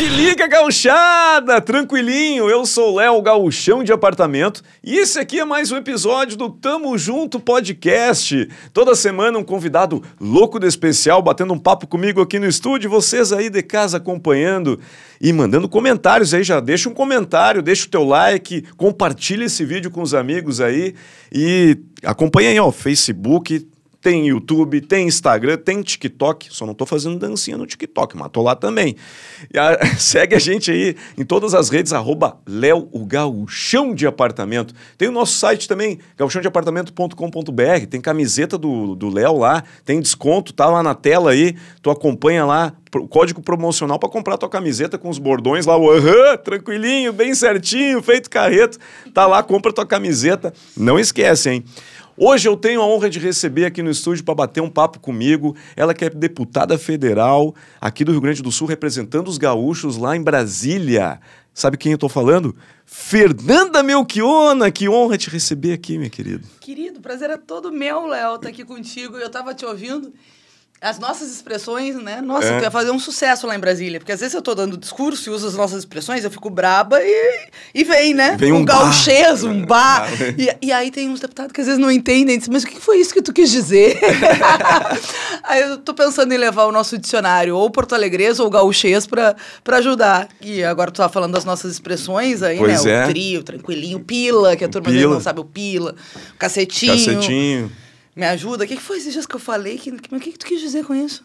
Te liga, gauchada! Tranquilinho, eu sou Léo Gauchão de Apartamento e esse aqui é mais um episódio do Tamo Junto Podcast. Toda semana um convidado louco de especial batendo um papo comigo aqui no estúdio, vocês aí de casa acompanhando e mandando comentários aí, já deixa um comentário, deixa o teu like, compartilha esse vídeo com os amigos aí e acompanha aí, ó, Facebook, tem YouTube, tem Instagram, tem TikTok. Só não tô fazendo dancinha no TikTok, mas tô lá também. A, segue a gente aí em todas as redes, arroba Léo, o Gauchão de Apartamento. Tem o nosso site também, gauchãodeapartamento.com.br. Tem camiseta do Léo lá, tem desconto, tá lá na tela aí. Tu acompanha lá, o código promocional para comprar tua camiseta com os bordões lá, o aham, tranquilinho, bem certinho, feito carreto. Tá lá, compra tua camiseta. Não esquece, hein? Hoje eu tenho a honra de receber aqui no estúdio para bater um papo comigo. Ela que é deputada federal aqui do Rio Grande do Sul, representando os gaúchos lá em Brasília. Sabe quem eu estou falando? Fernanda Melchiona, que honra te receber aqui, minha querida. Querido, prazer é todo meu, Léo, estar tá aqui contigo. Eu estava te ouvindo as nossas expressões, né? Nossa, é. tu ia fazer um sucesso lá em Brasília. Porque às vezes eu tô dando discurso e uso as nossas expressões, eu fico braba e, e vem, né? Vem um, um gauchês, um bar. e, e aí tem uns deputados que às vezes não entendem. Dizem, mas o que foi isso que tu quis dizer? aí eu tô pensando em levar o nosso dicionário, ou porto-alegrês ou gauchês, pra, pra ajudar. E agora tu tá falando das nossas expressões aí, pois né? É. O trio, tranquilinho, pila, que a turma pila. não sabe o pila, o cacetinho. Cacetinho. Me ajuda? O que, que foi esses dias que eu falei? Que, que, o que, que tu quis dizer com isso?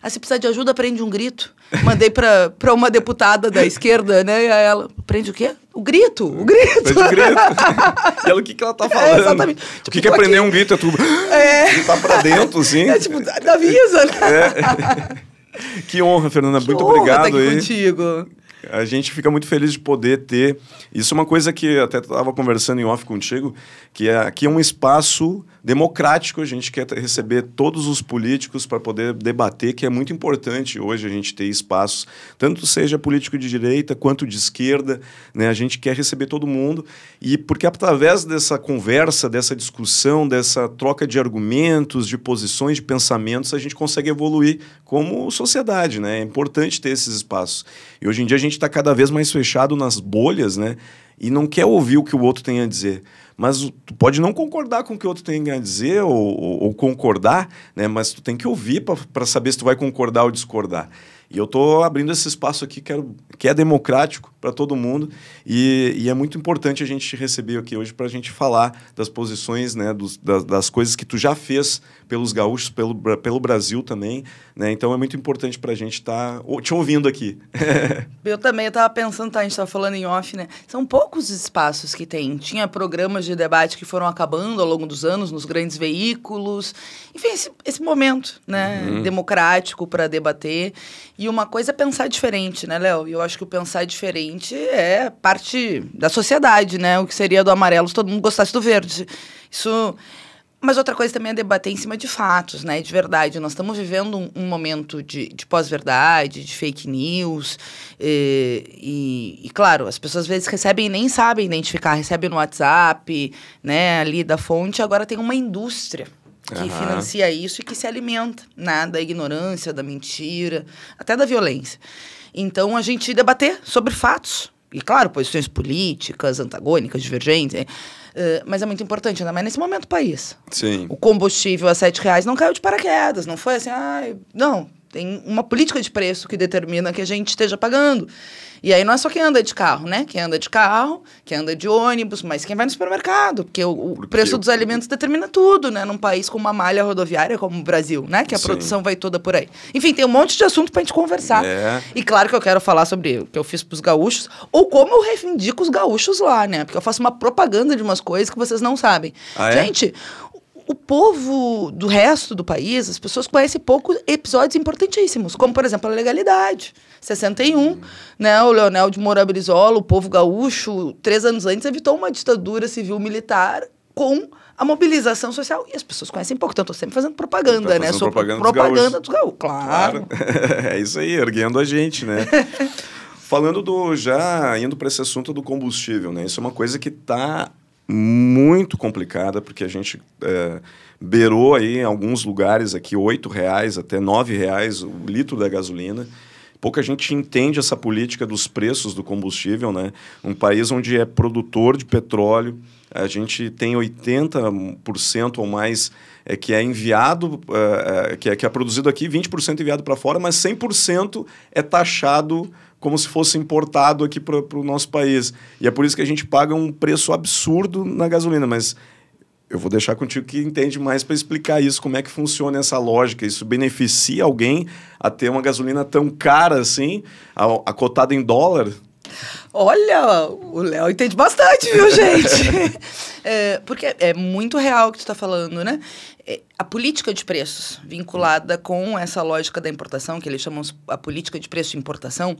Ah, se precisar de ajuda, prende um grito. Mandei pra, pra uma deputada da esquerda, né? E ela, prende o quê? O grito, o grito. Prende o grito. e ela, o que, que ela tá é, falando? É, exatamente. Tipo, o que, que é prender um grito? É tudo... É. Tá pra dentro, assim. É tipo, avisa, né? É. Que honra, Fernanda. Que Muito honra obrigado aqui aí. contigo. A gente fica muito feliz de poder ter. Isso é uma coisa que até estava conversando em off contigo, que é, aqui é um espaço democrático. A gente quer receber todos os políticos para poder debater, que é muito importante hoje a gente ter espaços, tanto seja político de direita quanto de esquerda. Né? A gente quer receber todo mundo. E porque através dessa conversa, dessa discussão, dessa troca de argumentos, de posições, de pensamentos, a gente consegue evoluir como sociedade. Né? É importante ter esses espaços. E hoje em dia a gente está cada vez mais fechado nas bolhas, né? E não quer ouvir o que o outro tem a dizer. Mas tu pode não concordar com o que o outro tem a dizer ou, ou, ou concordar, né? Mas tu tem que ouvir para saber se tu vai concordar ou discordar. E eu estou abrindo esse espaço aqui que é, que é democrático para todo mundo e, e, é muito importante a gente te receber aqui hoje para a gente falar das posições, né, dos, das, das, coisas que tu já fez pelos gaúchos, pelo, pelo Brasil também. Né? Então é muito importante para a gente estar tá te ouvindo aqui. eu também estava pensando, tá, a gente estava falando em off, né? São poucos espaços que tem. Tinha programas de debate que foram acabando ao longo dos anos nos grandes veículos. Enfim, esse, esse momento né, uhum. democrático para debater. E uma coisa é pensar diferente, né, Léo? E eu acho que o pensar diferente é parte da sociedade, né? O que seria do amarelo se todo mundo gostasse do verde. Isso. Mas outra coisa também é debater em cima de fatos, né? De verdade. Nós estamos vivendo um, um momento de, de pós-verdade, de fake news. E, e, e, claro, as pessoas às vezes recebem e nem sabem identificar, recebem no WhatsApp, né? Ali da fonte. Agora tem uma indústria que uhum. financia isso e que se alimenta né, da ignorância, da mentira, até da violência. Então, a gente debater sobre fatos. E, claro, posições políticas, antagônicas, divergentes. Uh, mas é muito importante, ainda mais nesse momento do país. Sim. O combustível a sete reais não caiu de paraquedas. Não foi assim, ah, não. Tem uma política de preço que determina que a gente esteja pagando. E aí não é só quem anda de carro, né? Quem anda de carro, quem anda de ônibus, mas quem vai no supermercado, porque o, o preço dos alimentos determina tudo, né? Num país com uma malha rodoviária como o Brasil, né? Que a Sim. produção vai toda por aí. Enfim, tem um monte de assunto pra gente conversar. É. E claro que eu quero falar sobre o que eu fiz pros gaúchos, ou como eu reivindico os gaúchos lá, né? Porque eu faço uma propaganda de umas coisas que vocês não sabem. Ah, é? O povo do resto do país, as pessoas conhecem pouco episódios importantíssimos, como, por exemplo, a legalidade. 61, hum. né, o Leonel de Moura Brizola, o povo gaúcho, três anos antes, evitou uma ditadura civil-militar com a mobilização social. E as pessoas conhecem pouco, então estou sempre fazendo propaganda, tá fazendo né? Propaganda, Sou propaganda dos gaúchos. Claro. claro. é isso aí, erguendo a gente, né? Falando do. Já indo para esse assunto do combustível, né? Isso é uma coisa que está muito complicada, porque a gente é, beirou aí em alguns lugares aqui R$ reais até R$ reais o litro da gasolina. pouca gente entende essa política dos preços do combustível, né? Um país onde é produtor de petróleo, a gente tem 80% ou mais é, que é enviado, é, que, é, que é produzido aqui, 20% enviado para fora, mas 100% é taxado como se fosse importado aqui para o nosso país. E é por isso que a gente paga um preço absurdo na gasolina, mas eu vou deixar contigo que entende mais para explicar isso, como é que funciona essa lógica. Isso beneficia alguém a ter uma gasolina tão cara assim, a, a cotada em dólar? Olha, o Léo entende bastante, viu, gente? é, porque é muito real o que tu está falando, né? É, a política de preços vinculada com essa lógica da importação, que eles chamam a política de preço de importação,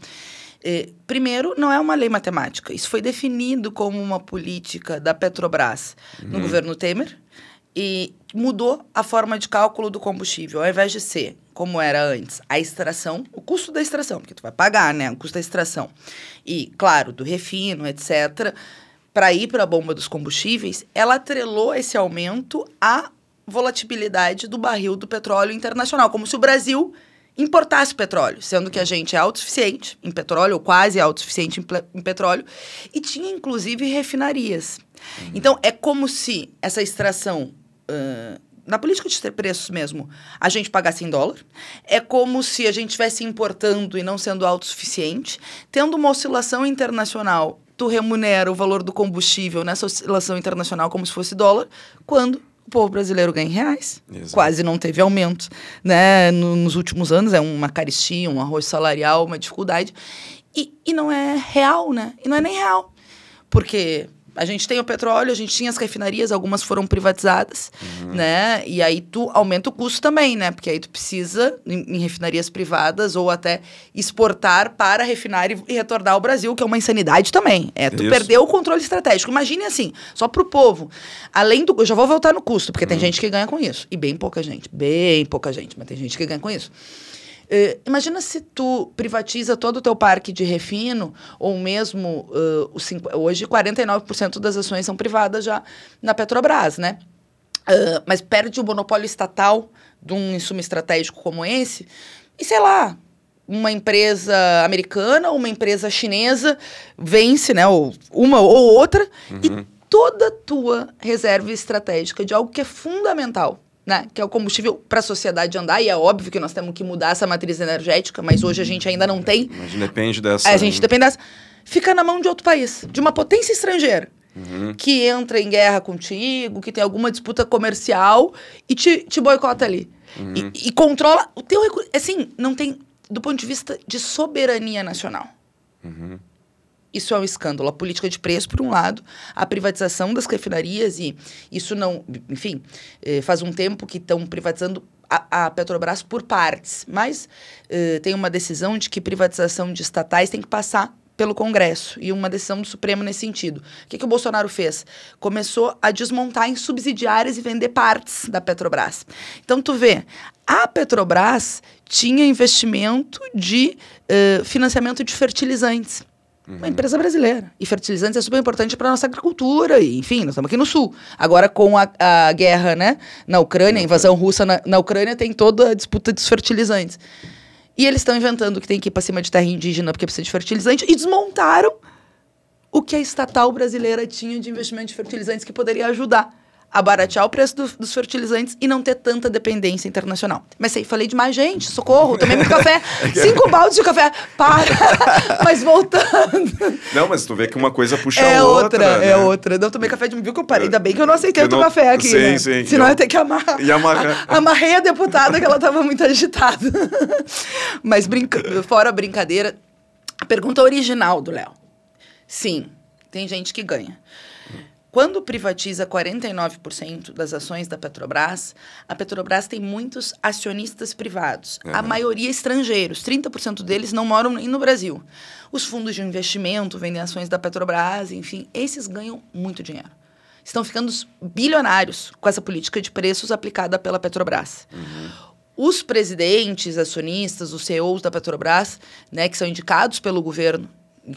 é, primeiro, não é uma lei matemática. Isso foi definido como uma política da Petrobras uhum. no governo Temer e mudou a forma de cálculo do combustível. Ao invés de ser, como era antes, a extração, o custo da extração, porque tu vai pagar, né? O custo da extração. E, claro, do refino, etc., para ir para a bomba dos combustíveis, ela atrelou esse aumento à volatilidade do barril do petróleo internacional, como se o Brasil importasse petróleo, sendo que a gente é autossuficiente em petróleo, ou quase autossuficiente em, em petróleo, e tinha inclusive refinarias. Uhum. Então, é como se essa extração. Uh, na política de ter preços mesmo, a gente pagasse em dólar. É como se a gente estivesse importando e não sendo autossuficiente. Tendo uma oscilação internacional, tu remunera o valor do combustível nessa oscilação internacional como se fosse dólar, quando o povo brasileiro ganha em reais. Exato. Quase não teve aumento né, nos últimos anos. É uma caristia, um arroz salarial, uma dificuldade. E, e não é real, né? E não é nem real. Porque a gente tem o petróleo, a gente tinha as refinarias, algumas foram privatizadas, uhum. né? E aí tu aumenta o custo também, né? Porque aí tu precisa, em, em refinarias privadas, ou até exportar para refinar e, e, retornar ao Brasil, que é uma insanidade também. É, tu Isso. perdeu o controle estratégico. Imagine assim, só pro povo. Além do. Eu já vou voltar no custo, porque uhum. tem gente que ganha com isso. E bem pouca gente. Bem pouca gente, mas tem gente que ganha com isso. Uh, imagina se tu privatiza todo o teu parque de refino, ou mesmo uh, o cinco, hoje 49% das ações são privadas já na Petrobras, né? Uh, mas perde o monopólio estatal de um insumo estratégico como esse, e sei lá, uma empresa americana ou uma empresa chinesa vence, né? Ou uma ou outra, uhum. e toda a tua reserva estratégica de algo que é fundamental né, que é o combustível para a sociedade andar, e é óbvio que nós temos que mudar essa matriz energética, mas hoje a gente ainda não tem. Mas depende dessa. A gente depende dessa. Fica na mão de outro país, de uma potência estrangeira. Uhum. Que entra em guerra contigo, que tem alguma disputa comercial e te, te boicota ali. Uhum. E, e, controla o teu recurso. Assim, não tem. Do ponto de vista de soberania nacional. Uhum. Isso é um escândalo. A política de preço, por um lado, a privatização das refinarias, e isso não. Enfim, eh, faz um tempo que estão privatizando a, a, Petrobras por partes, mas eh, tem uma decisão de que privatização de estatais tem que passar pelo Congresso e uma decisão do Supremo nesse sentido. O que, que o Bolsonaro fez? Começou a desmontar em subsidiárias e vender partes da Petrobras. Então, tu vê, a Petrobras tinha investimento de uh, financiamento de fertilizantes. Uhum. Uma empresa brasileira. E fertilizantes é super importante para nossa agricultura. E, enfim, nós estamos aqui no sul. Agora, com a, a guerra né, na Ucrânia, a invasão russa na, na Ucrânia, tem toda a disputa dos fertilizantes. E eles estão inventando que tem que ir para cima de terra indígena porque precisa de fertilizante. E desmontaram o que a estatal brasileira tinha de investimento de fertilizantes que poderia ajudar a baratear o preço do, dos fertilizantes e não ter tanta dependência internacional. Mas aí, falei demais, gente, socorro, tomei muito café, cinco baldes de café, para! mas voltando. Não, mas tu vê que uma coisa puxa é a outra. outra né? É outra. Não tomei café de viu que eu parei. Ainda bem que eu não aceitei outro café aqui. Sim, né? sim. Senão eu ia ter que amarrar. E amarrar. Amarrei a deputada que ela estava muito agitada. mas brinca... fora a brincadeira, a pergunta original do Léo. Sim, tem gente que ganha. Quando privatiza 49% das ações da Petrobras, a Petrobras tem muitos acionistas privados, uhum. a maioria estrangeiros, 30% deles não moram nem no Brasil. Os fundos de investimento vendem ações da Petrobras, enfim, esses ganham muito dinheiro. Estão ficando bilionários com essa política de preços aplicada pela Petrobras. Uhum. Os presidentes, acionistas, os CEOs da Petrobras, né, que são indicados pelo governo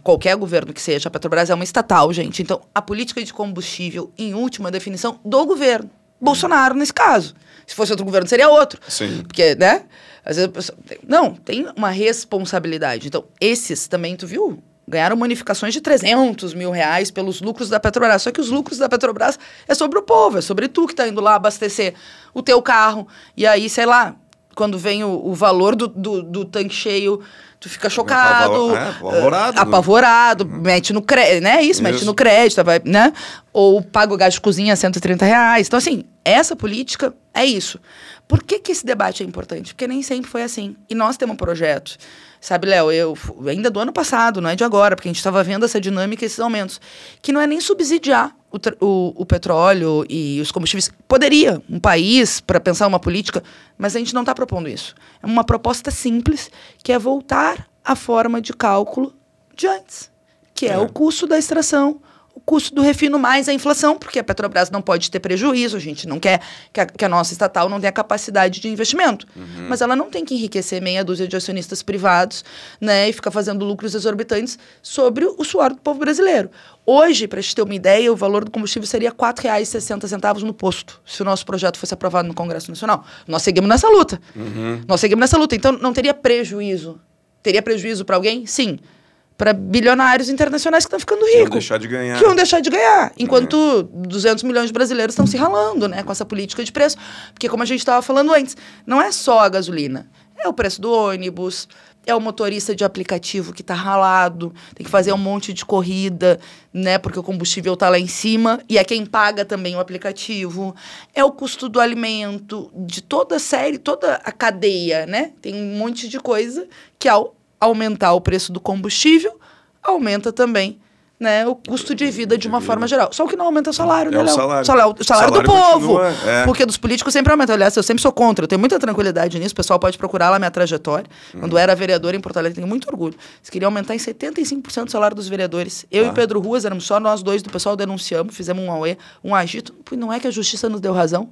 qualquer governo que seja, a Petrobras é uma estatal, gente. Então, a política de combustível, em última definição, do governo. Bolsonaro nesse caso. Se fosse outro governo, seria outro. Sim. Porque, né? Às vezes a pessoa... Não, tem uma responsabilidade. Então, esses também, tu viu? Ganharam bonificações de 300 mil reais pelos lucros da Petrobras. Só que os lucros da Petrobras é sobre o povo, é sobre tu que tá indo lá abastecer o teu carro. E aí, sei lá, quando vem o, o valor do, do, do tanque cheio, tu fica chocado, É, apavorado. uh, apavorado, mete no crédito, né? Isso, mete Isso. no crédito, vai, né? Ou paga o gás de cozinha 130 reais. Então, assim, essa política é isso. Por que, que esse debate é importante? Porque nem sempre foi assim. E nós temos um projeto. Sabe, Léo, eu ainda do ano passado, não é de agora, porque a gente estava vendo essa dinâmica e esses aumentos, que não é nem subsidiar o, o, o petróleo e os combustíveis. Poderia, um país, para pensar uma política, mas a gente não está propondo isso. É uma proposta simples, que é voltar à forma de cálculo de antes, que é, É. o custo da extração, custo do refino mais a inflação, porque a Petrobras não pode ter prejuízo, a gente não quer que a, que a nossa estatal não tenha capacidade de investimento. Mas ela não tem que enriquecer meia dúzia de acionistas privados né, e ficar fazendo lucros exorbitantes sobre o suor do povo brasileiro. Hoje, para gente ter uma ideia, o valor do combustível seria R$ 4,60 no posto, se o nosso projeto fosse aprovado no Congresso Nacional. Nós seguimos nessa luta. Nós seguimos nessa luta. Então, não teria prejuízo. Teria prejuízo para alguém? Sim. Para bilionários internacionais que estão ficando Que iam ricos deixar de ganhar. que vão deixar de ganhar, enquanto 200 milhões de brasileiros estão se ralando, né, com essa política de preço. Porque como a gente estava falando antes, não é só a gasolina, é o preço do ônibus, é o motorista de aplicativo que está ralado, tem que fazer um monte de corrida, né, porque o combustível está lá em cima e é quem paga também o aplicativo. É o custo do alimento, de toda a série, toda a cadeia, né? Tem um monte de coisa que ao aumentar o preço do combustível, aumenta também né, o custo de vida de uma forma geral. Só que não aumenta o salário, É né, o Léo? salário. O salário, salário do Salário povo. continua, é. Porque dos políticos sempre aumenta. Aliás, eu sempre sou contra. Eu tenho muita tranquilidade nisso. O pessoal pode procurar lá minha trajetória. Uhum. Quando eu era vereadora em Porto Alegre, tenho muito orgulho. Eles queriam aumentar em 75% o salário dos vereadores. Eu Ah. e Pedro Ruas, éramos só nós dois do pessoal, denunciamos, fizemos um auê, um agito. Não é que a justiça nos deu razão?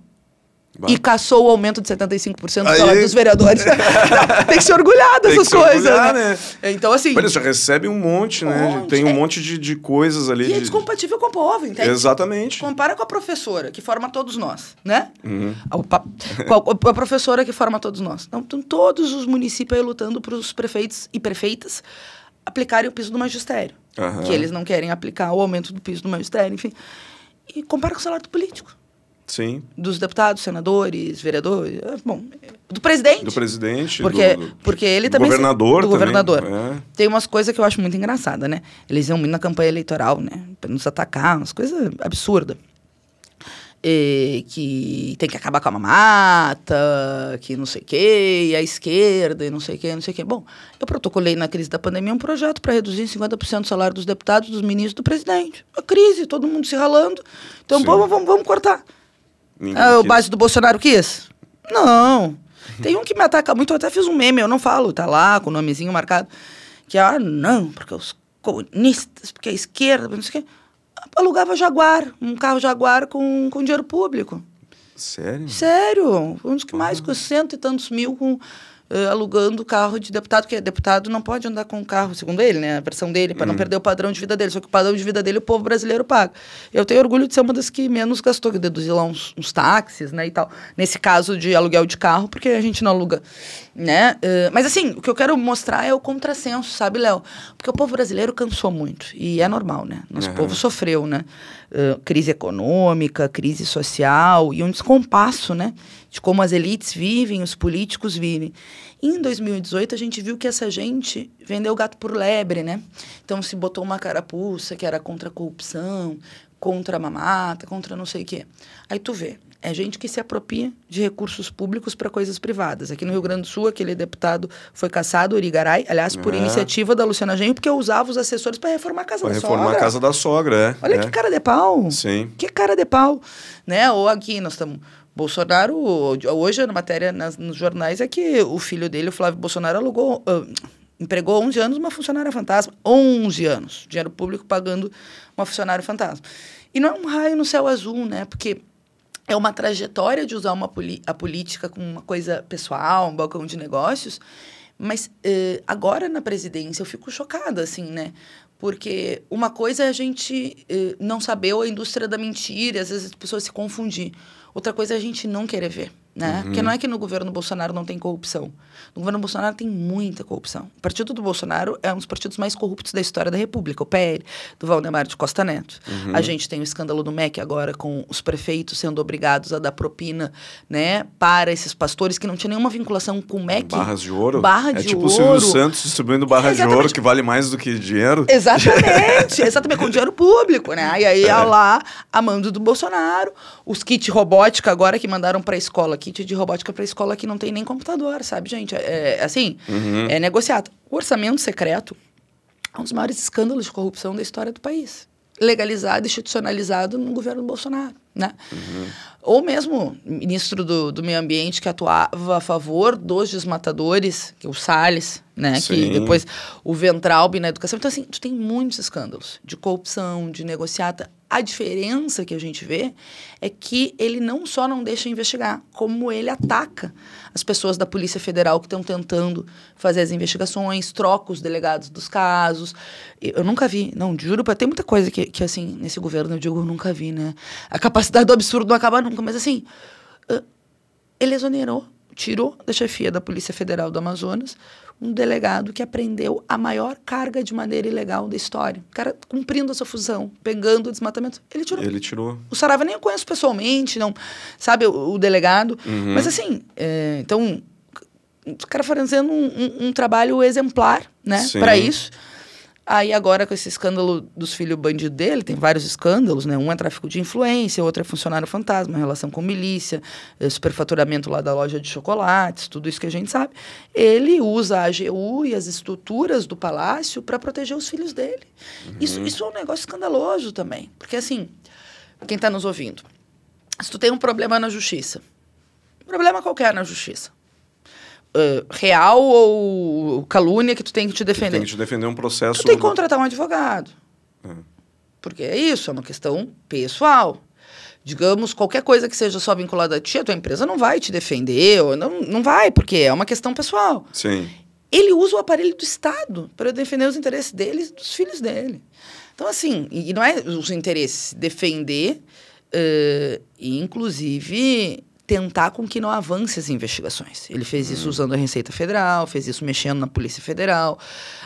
Bah. E caçou o aumento de 75% do Aí- salário dos vereadores. Não, tem que se orgulhar Tem que dessas se coisas. orgulhar, né? Então, assim. Mas eles já recebem um monte, né? monte, Tem um é. monte de, de coisas ali. E é de- descompatível com o povo, entende? Exatamente. Compara com a professora, que forma todos nós, né? Uhum. A, a, professora que forma todos nós. Então, estão todos os municípios aí lutando para os prefeitos e prefeitas aplicarem o piso do magistério. Aham. Que eles não querem aplicar o aumento do piso do magistério, enfim. E compara com o salário do político. Sim. Dos deputados, senadores, vereadores, eh, bom, do presidente. Do presidente. Porque, do, do- porque ele do também... governador Do também, governador. é. Tem umas coisas que eu acho muito engraçada, né? Eles iam muito na campanha eleitoral, né? Pra nos atacar, umas coisas absurdas. E que tem que acabar com a mamata, que não sei o quê, e a esquerda, e não sei o quê, não sei o quê. Bom, eu protocolei na crise da pandemia um projeto para reduzir em 50% o salário dos deputados, dos ministros, do presidente. A crise, todo mundo se ralando. Então, Sim. vamos, vamos, vamos cortar. Ninguém Ah, o base do Bolsonaro quis? Não. Tem um que me ataca muito, eu até fiz um meme, eu não falo, tá lá com o nomezinho marcado. Que, ah, não, porque os comunistas, porque a esquerda, não sei o quê. Alugava Jaguar, um carro Jaguar com, com dinheiro público. Sério? Sério, um dos que mais, com cento e tantos mil com, eh, alugando carro de deputado, porque deputado não pode andar com carro, segundo ele, né? A versão dele, para não perder o padrão de vida dele. Só que o padrão de vida dele o povo brasileiro paga. Eu tenho orgulho de ser uma das que menos gastou, que deduzi lá uns, uns táxis, né, e tal. Nesse caso de aluguel de carro, porque a gente não aluga, né? Eh, mas assim, o que eu quero mostrar é o contrassenso, sabe, Léo? Porque o povo brasileiro cansou muito, e é normal, né? Nosso Aham. povo sofreu, né? Crise econômica, crise social e um descompasso, né? De como as elites vivem, os políticos vivem. E em 2018, a gente viu que essa gente vendeu gato por lebre, né? Então, se botou uma carapuça que era contra a corrupção, contra a mamata, contra não sei o quê. Aí tu vê, é gente que se apropria de recursos públicos para coisas privadas. Aqui no Rio Grande do Sul, aquele deputado foi caçado, Urigaray, aliás, por É. iniciativa da Luciana Genro, porque usava os assessores para reformar a casa Pra da reformar sogra. a casa da sogra, é. Olha é. que cara de pau. Sim. Que cara de pau. Né? Ou aqui nós estamos. Bolsonaro, hoje a matéria nas, nos jornais é que o filho dele, o Flávio Bolsonaro, alugou, ah, empregou 11 anos uma funcionária fantasma. 11 anos. Dinheiro público pagando uma funcionária fantasma. E não é um raio no céu azul, né? Porque é uma trajetória de usar uma a política como uma coisa pessoal, um balcão de negócios. Mas eh, agora na presidência eu fico chocada, assim, né? Porque uma coisa é a gente eh, não saber ou a indústria da mentira, às vezes as pessoas se confundir. Outra coisa é a gente não querer ver. Né? Uhum. Porque não é que no governo Bolsonaro não tem corrupção. No governo Bolsonaro tem muita corrupção. O partido do Bolsonaro é um dos partidos mais corruptos da história da República, o PL, do Valdemar de Costa Neto. Uhum. A gente tem o escândalo do MEC agora, com os prefeitos sendo obrigados a dar propina né, para esses pastores que não tinham nenhuma vinculação com o MEC. Barras de ouro? Barra é de tipo ouro. o Silvio Santos distribuindo barra Exatamente. de ouro, que vale mais do que dinheiro. Exatamente, exatamente, com dinheiro público, né? E aí, é. lá, a mando do Bolsonaro, os kits robótica agora que mandaram para a escola, kit de robótica para escola que não tem nem computador, sabe, gente? É, é assim, uhum. é negociado. O orçamento secreto é um dos maiores escândalos de corrupção da história do país. Legalizado, institucionalizado no governo Bolsonaro, né? Uhum. Ou mesmo ministro do, do Meio Ambiente que atuava a favor dos desmatadores, que é o Salles, né? Sim. Que depois o Ventralbe na educação. Então, assim, tu tem muitos escândalos de corrupção, de negociata. A diferença que a gente vê é que ele não só não deixa investigar, como ele ataca as pessoas da Polícia Federal que estão tentando fazer as investigações, troca os delegados dos casos. Eu nunca vi, não, juro, tem muita coisa que, que assim, nesse governo eu digo, eu nunca vi, né? A capacidade do absurdo não acaba nunca, mas assim, ele exonerou, tirou da chefia da Polícia Federal do Amazonas um delegado que apreendeu a maior carga de maneira ilegal da história. O cara cumprindo a sua fusão, pegando o desmatamento. Ele tirou. Ele tirou. O Sarava nem eu conheço pessoalmente, não sabe o, o delegado. Uhum. Mas assim, é, então, o cara fazendo um, um, um trabalho exemplar, né, para isso. Aí agora com esse escândalo dos filhos bandidos dele, tem vários escândalos, né? Um é tráfico de influência, outro é funcionário fantasma, relação com milícia, é superfaturamento lá da loja de chocolates, tudo isso que a gente sabe. Ele usa a AGU e as estruturas do palácio para proteger os filhos dele. Uhum. Isso, isso é um negócio escandaloso também. Porque assim, quem está nos ouvindo, se tu tem um problema na justiça, problema qualquer na justiça, uh, real ou calúnia que tu tem que te defender. Tu tem que te defender um processo. Tu tem que contratar um advogado. É. Porque é isso, é uma questão pessoal. Digamos, qualquer coisa que seja só vinculada a ti, a tua empresa não vai te defender, ou não, não vai, porque é uma questão pessoal. Sim. Ele usa o aparelho do Estado para defender os interesses dele e dos filhos dele. Então, assim, e não é os interesses, defender, uh, inclusive tentar com que não avance as investigações. Ele fez isso uhum. usando a Receita Federal, fez isso mexendo na Polícia Federal,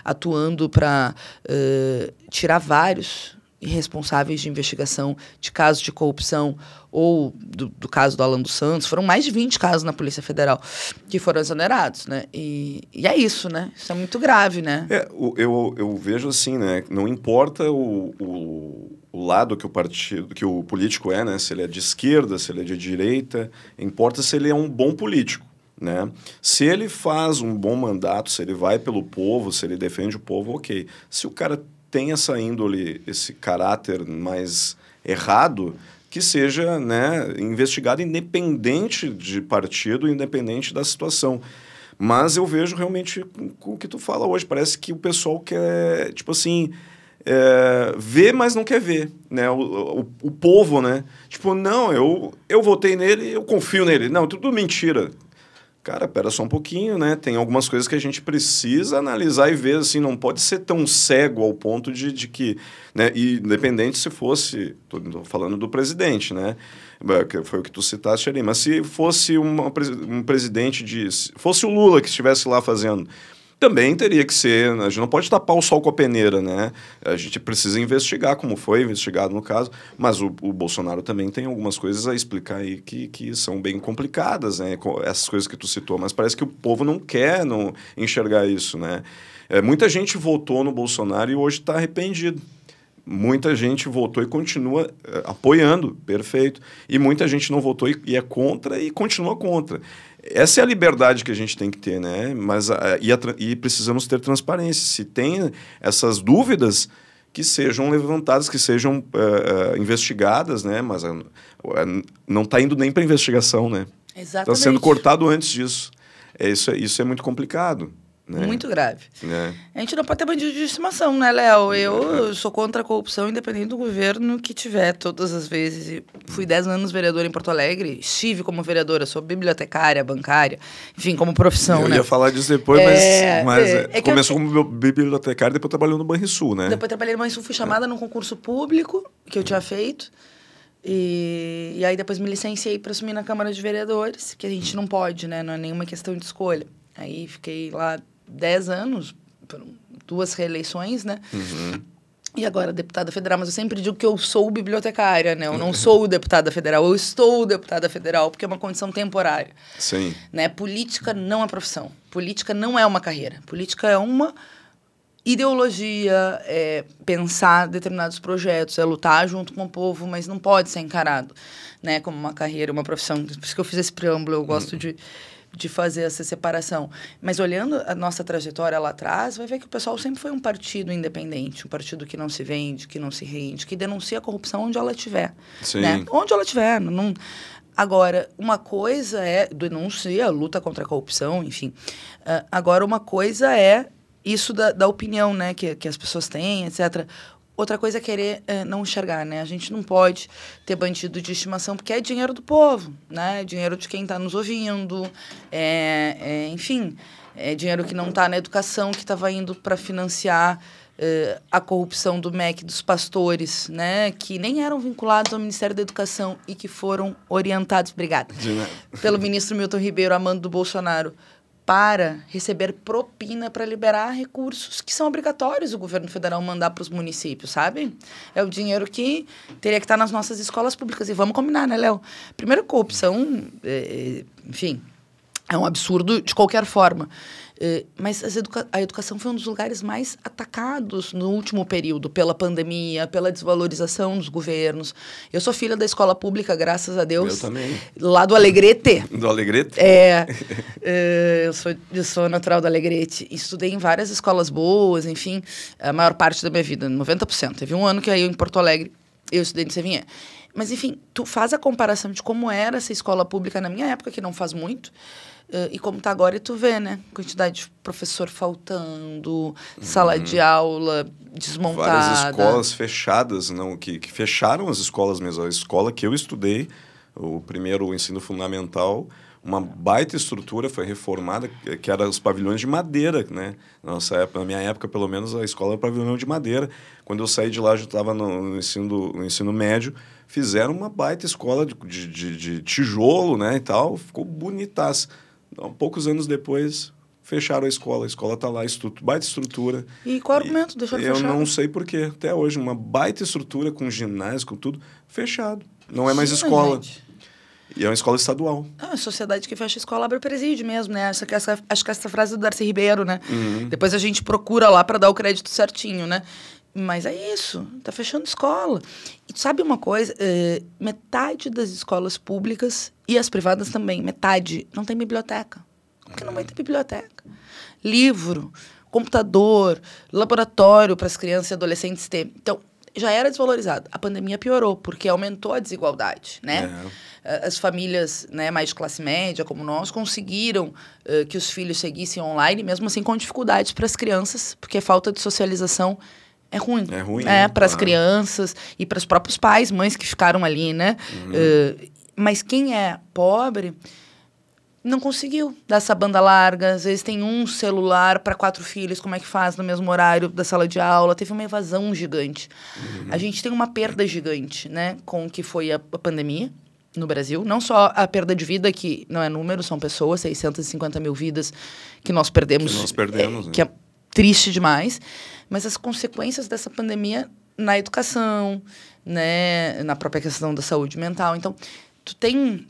atuando para uh, tirar vários responsáveis de investigação de casos de corrupção ou do, do, caso do Alan dos Santos. Foram mais de 20 casos na Polícia Federal que foram exonerados, né? E, e é isso, né? Isso é muito grave, né? É, eu, eu vejo assim, né? Não importa o, o o lado que o partido, que o político é, né? Se ele é de esquerda, se ele é de direita, importa se ele é um bom político, né? Se ele faz um bom mandato, se ele vai pelo povo, se ele defende o povo, ok. Se o cara tem essa índole, esse caráter mais errado, que seja né, investigado independente de partido, independente da situação. Mas eu vejo realmente com o que tu fala hoje. Parece que o pessoal quer, tipo assim, é, vê, mas não quer ver, né? O, o, o, povo, né? Tipo, não, eu, eu votei nele, eu confio nele. Não, tudo mentira. Cara, pera só um pouquinho, né? Tem algumas coisas que a gente precisa analisar e ver, assim, não pode ser tão cego ao ponto de, de que, né? E independente se fosse, tô, tô falando do presidente, né? Foi o que tu citaste ali, mas se fosse uma, um presidente de... Fosse o Lula que estivesse lá fazendo também teria que ser, a gente não pode tapar o sol com a peneira, né? A gente precisa investigar como foi investigado no caso, mas o, o Bolsonaro também tem algumas coisas a explicar aí que, que são bem complicadas, né? Essas coisas que tu citou, mas parece que o povo não quer não enxergar isso, né? É, muita gente votou no Bolsonaro e hoje está arrependido. Muita gente votou e continua uh, apoiando, perfeito. E muita gente não votou e, e é contra e continua contra. Essa é a liberdade que a gente tem que ter, né? Mas, uh, e, a, e precisamos ter transparência. Se tem essas dúvidas, que sejam levantadas, que sejam uh, investigadas, né? Mas não está indo nem para investigação, né? Exatamente. Está sendo cortado antes disso. É, isso, é, isso é muito complicado. Né? Muito grave. É. A gente não pode ter bandido de estimação, né, Léo? Eu sou contra a corrupção, independente do governo que tiver, todas as vezes. Fui 10 anos vereadora em Porto Alegre, estive como vereadora, sou bibliotecária, bancária, enfim, como profissão, Eu né? ia falar disso depois, É, mas, mas é, é, é que eu- começou como bibliotecário, depois trabalhou no Banrisul, né? Depois trabalhei no Banrisul, fui chamada num concurso público que eu tinha feito. E, e aí depois me licenciei para assumir na Câmara de Vereadores, que a gente não pode, né? Não é nenhuma questão de escolha. Aí fiquei lá 10 anos, duas reeleições, né? E agora deputada federal, mas eu sempre digo que eu sou bibliotecária, né? Eu não sou deputada federal, eu estou deputada federal, porque é uma condição temporária. Sim. Né? Política não é profissão. Política não é uma carreira. Política é uma ideologia, é pensar determinados projetos, é lutar junto com o povo, mas não pode ser encarado né, como uma carreira, uma profissão. Por isso que eu fiz esse preâmbulo, eu gosto de, de fazer essa separação. Mas olhando a nossa trajetória lá atrás, vai ver que o pessoal sempre foi um partido independente, um partido que não se vende, que não se rende, que denuncia a corrupção onde ela estiver. Sim. Né? Onde ela estiver. Não... Agora, uma coisa é denuncia, luta contra a corrupção, enfim. Ah, agora, uma coisa é isso da, da opinião né, que, que as pessoas têm, etc. Outra coisa é querer eh, não enxergar, né? A gente não pode ter bandido de estimação, porque é dinheiro do povo, né? É dinheiro de quem está nos ouvindo, é, é, enfim, é dinheiro que não está na educação, que estava indo para financiar eh, a corrupção do MEC dos pastores, né? Que nem eram vinculados ao Ministério da Educação e que foram orientados, obrigada, pelo ministro Milton Ribeiro, amando do Bolsonaro, para receber propina para liberar recursos que são obrigatórios o governo federal mandar para os municípios, sabe? É o dinheiro que teria que estar nas nossas escolas públicas. E vamos combinar, né, Léo? Primeiro, corrupção, é, enfim, é um absurdo de qualquer forma. É, mas as educa a educação foi um dos lugares mais atacados no último período, pela pandemia, pela desvalorização dos governos. Eu sou filha da escola pública, graças a Deus. Eu também. Lá do Alegrete. Do Alegrete? É, é, eu sou, eu sou natural do Alegrete. Estudei em várias escolas boas, enfim, a maior parte da minha vida, 90%. Teve um ano que aí eu em Porto Alegre, eu estudei em Sevinha. Mas, enfim, tu faz a comparação de como era essa escola pública na minha época, que não faz muito, eh, e como tá agora, e tu vê, né? Quantidade de professor faltando, sala de aula desmontada. Várias escolas fechadas, não, que, que fecharam as escolas mesmo. A escola que eu estudei, o primeiro o ensino fundamental, uma baita estrutura foi reformada, que- que era os pavilhões de madeira, né? Na nossa época, na minha época, pelo menos, a escola era pavilhão de madeira. Quando eu saí de lá, eu já estava no, no ensino, no ensino médio, fizeram uma baita escola de, de, de- de tijolo, né, e tal, ficou bonitaça. Então, poucos anos depois, fecharam a escola. A escola está lá, estru baita estrutura. E qual argumento? Deixaram Eu fechado. não sei porquê. Até hoje, uma baita estrutura com ginásio, com tudo, fechado. Não é mais Imagina, escola. gente. E é uma escola estadual. Ah, a sociedade que fecha a escola abre presídio mesmo, né? Essa, essa, acho que essa frase é do Darcy Ribeiro, né? Depois a gente procura lá para dar o crédito certinho, né? Mas é isso, tá fechando escola. E sabe uma coisa? Eh, metade das escolas públicas e as privadas também, metade, não tem biblioteca. Como que não vai ter biblioteca? Livro, computador, laboratório para as crianças e adolescentes terem. Então, já era desvalorizado. A pandemia piorou, porque aumentou a desigualdade, né? É. as famílias né, mais de classe média, como nós, conseguiram eh, que os filhos seguissem online, mesmo assim com dificuldades para as crianças, porque a falta de socialização é ruim. É ruim, né? né? Para as Claro. crianças e para os próprios pais, mães que ficaram ali, né? Uhum. Eh, mas quem é pobre não conseguiu dar essa banda larga. Às vezes tem um celular para quatro filhos, como é que faz no mesmo horário da sala de aula? Teve uma evasão gigante. A gente tem uma perda gigante, né, com o que foi a, a pandemia no Brasil. Não só a perda de vida, que não é número, são pessoas, 650 mil vidas que nós perdemos. Que nós perdemos, é, né? Que é triste demais. Mas as consequências dessa pandemia na educação, né, na própria questão da saúde mental. Então, tu tem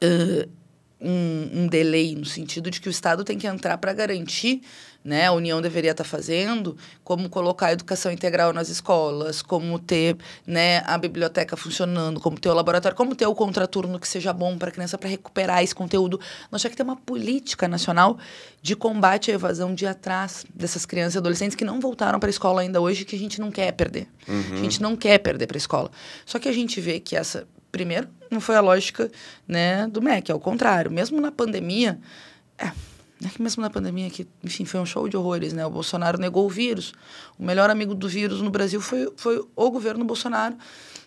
ãh, um, um delay no sentido de que o Estado tem que entrar para garantir, né, a União deveria estar fazendo, como colocar a educação integral nas escolas, como ter né, a biblioteca funcionando, como ter o laboratório, como ter o contraturno que seja bom para a criança para recuperar esse conteúdo. Nós temos que ter uma política nacional de combate à evasão de atrás dessas crianças e adolescentes que não voltaram para a escola ainda hoje, que a gente não quer perder. A gente não quer perder para a escola. Só que a gente vê que essa primeiro, não foi a lógica né, do MEC, ao contrário. Mesmo na pandemia, é, aqui mesmo na pandemia, que, enfim, foi um show de horrores, né? O Bolsonaro negou o vírus. O melhor amigo do vírus no Brasil foi, foi o governo Bolsonaro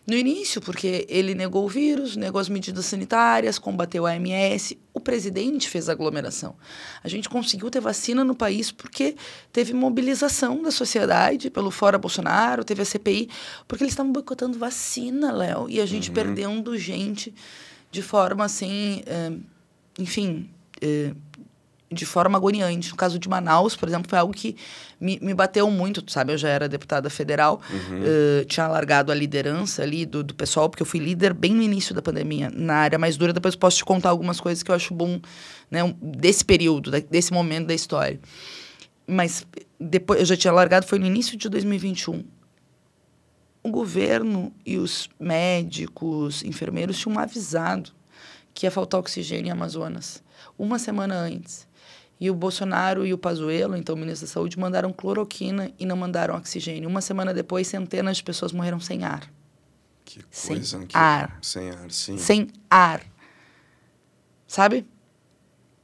no início, porque ele negou o vírus, negou as medidas sanitárias, combateu a AMS. O presidente fez aglomeração. A gente conseguiu ter vacina no país porque teve mobilização da sociedade pelo Fora Bolsonaro, teve a CPI, porque eles estavam boicotando vacina, Léo, e a gente uhum. perdendo gente de forma assim, é, enfim. É, de forma agoniante. No caso de Manaus, por exemplo, foi algo que me, me bateu muito, tu sabe? Eu já era deputada federal, uhum. uh, tinha largado a liderança ali do, do pessoal, porque eu fui líder bem no início da pandemia, na área mais dura. Depois posso te contar algumas coisas que eu acho bom, né, desse período, desse momento da história. Mas depois eu já tinha largado, foi no início de 2021. O governo e os médicos, enfermeiros tinham avisado que ia faltar oxigênio em Amazonas uma semana antes. E o Bolsonaro e o Pazuello, então o ministro da Saúde, mandaram cloroquina e não mandaram oxigênio. Uma semana depois, centenas de pessoas morreram sem ar. Que coisa, sem que... ar. Sem ar, sim. Sem ar. Sabe?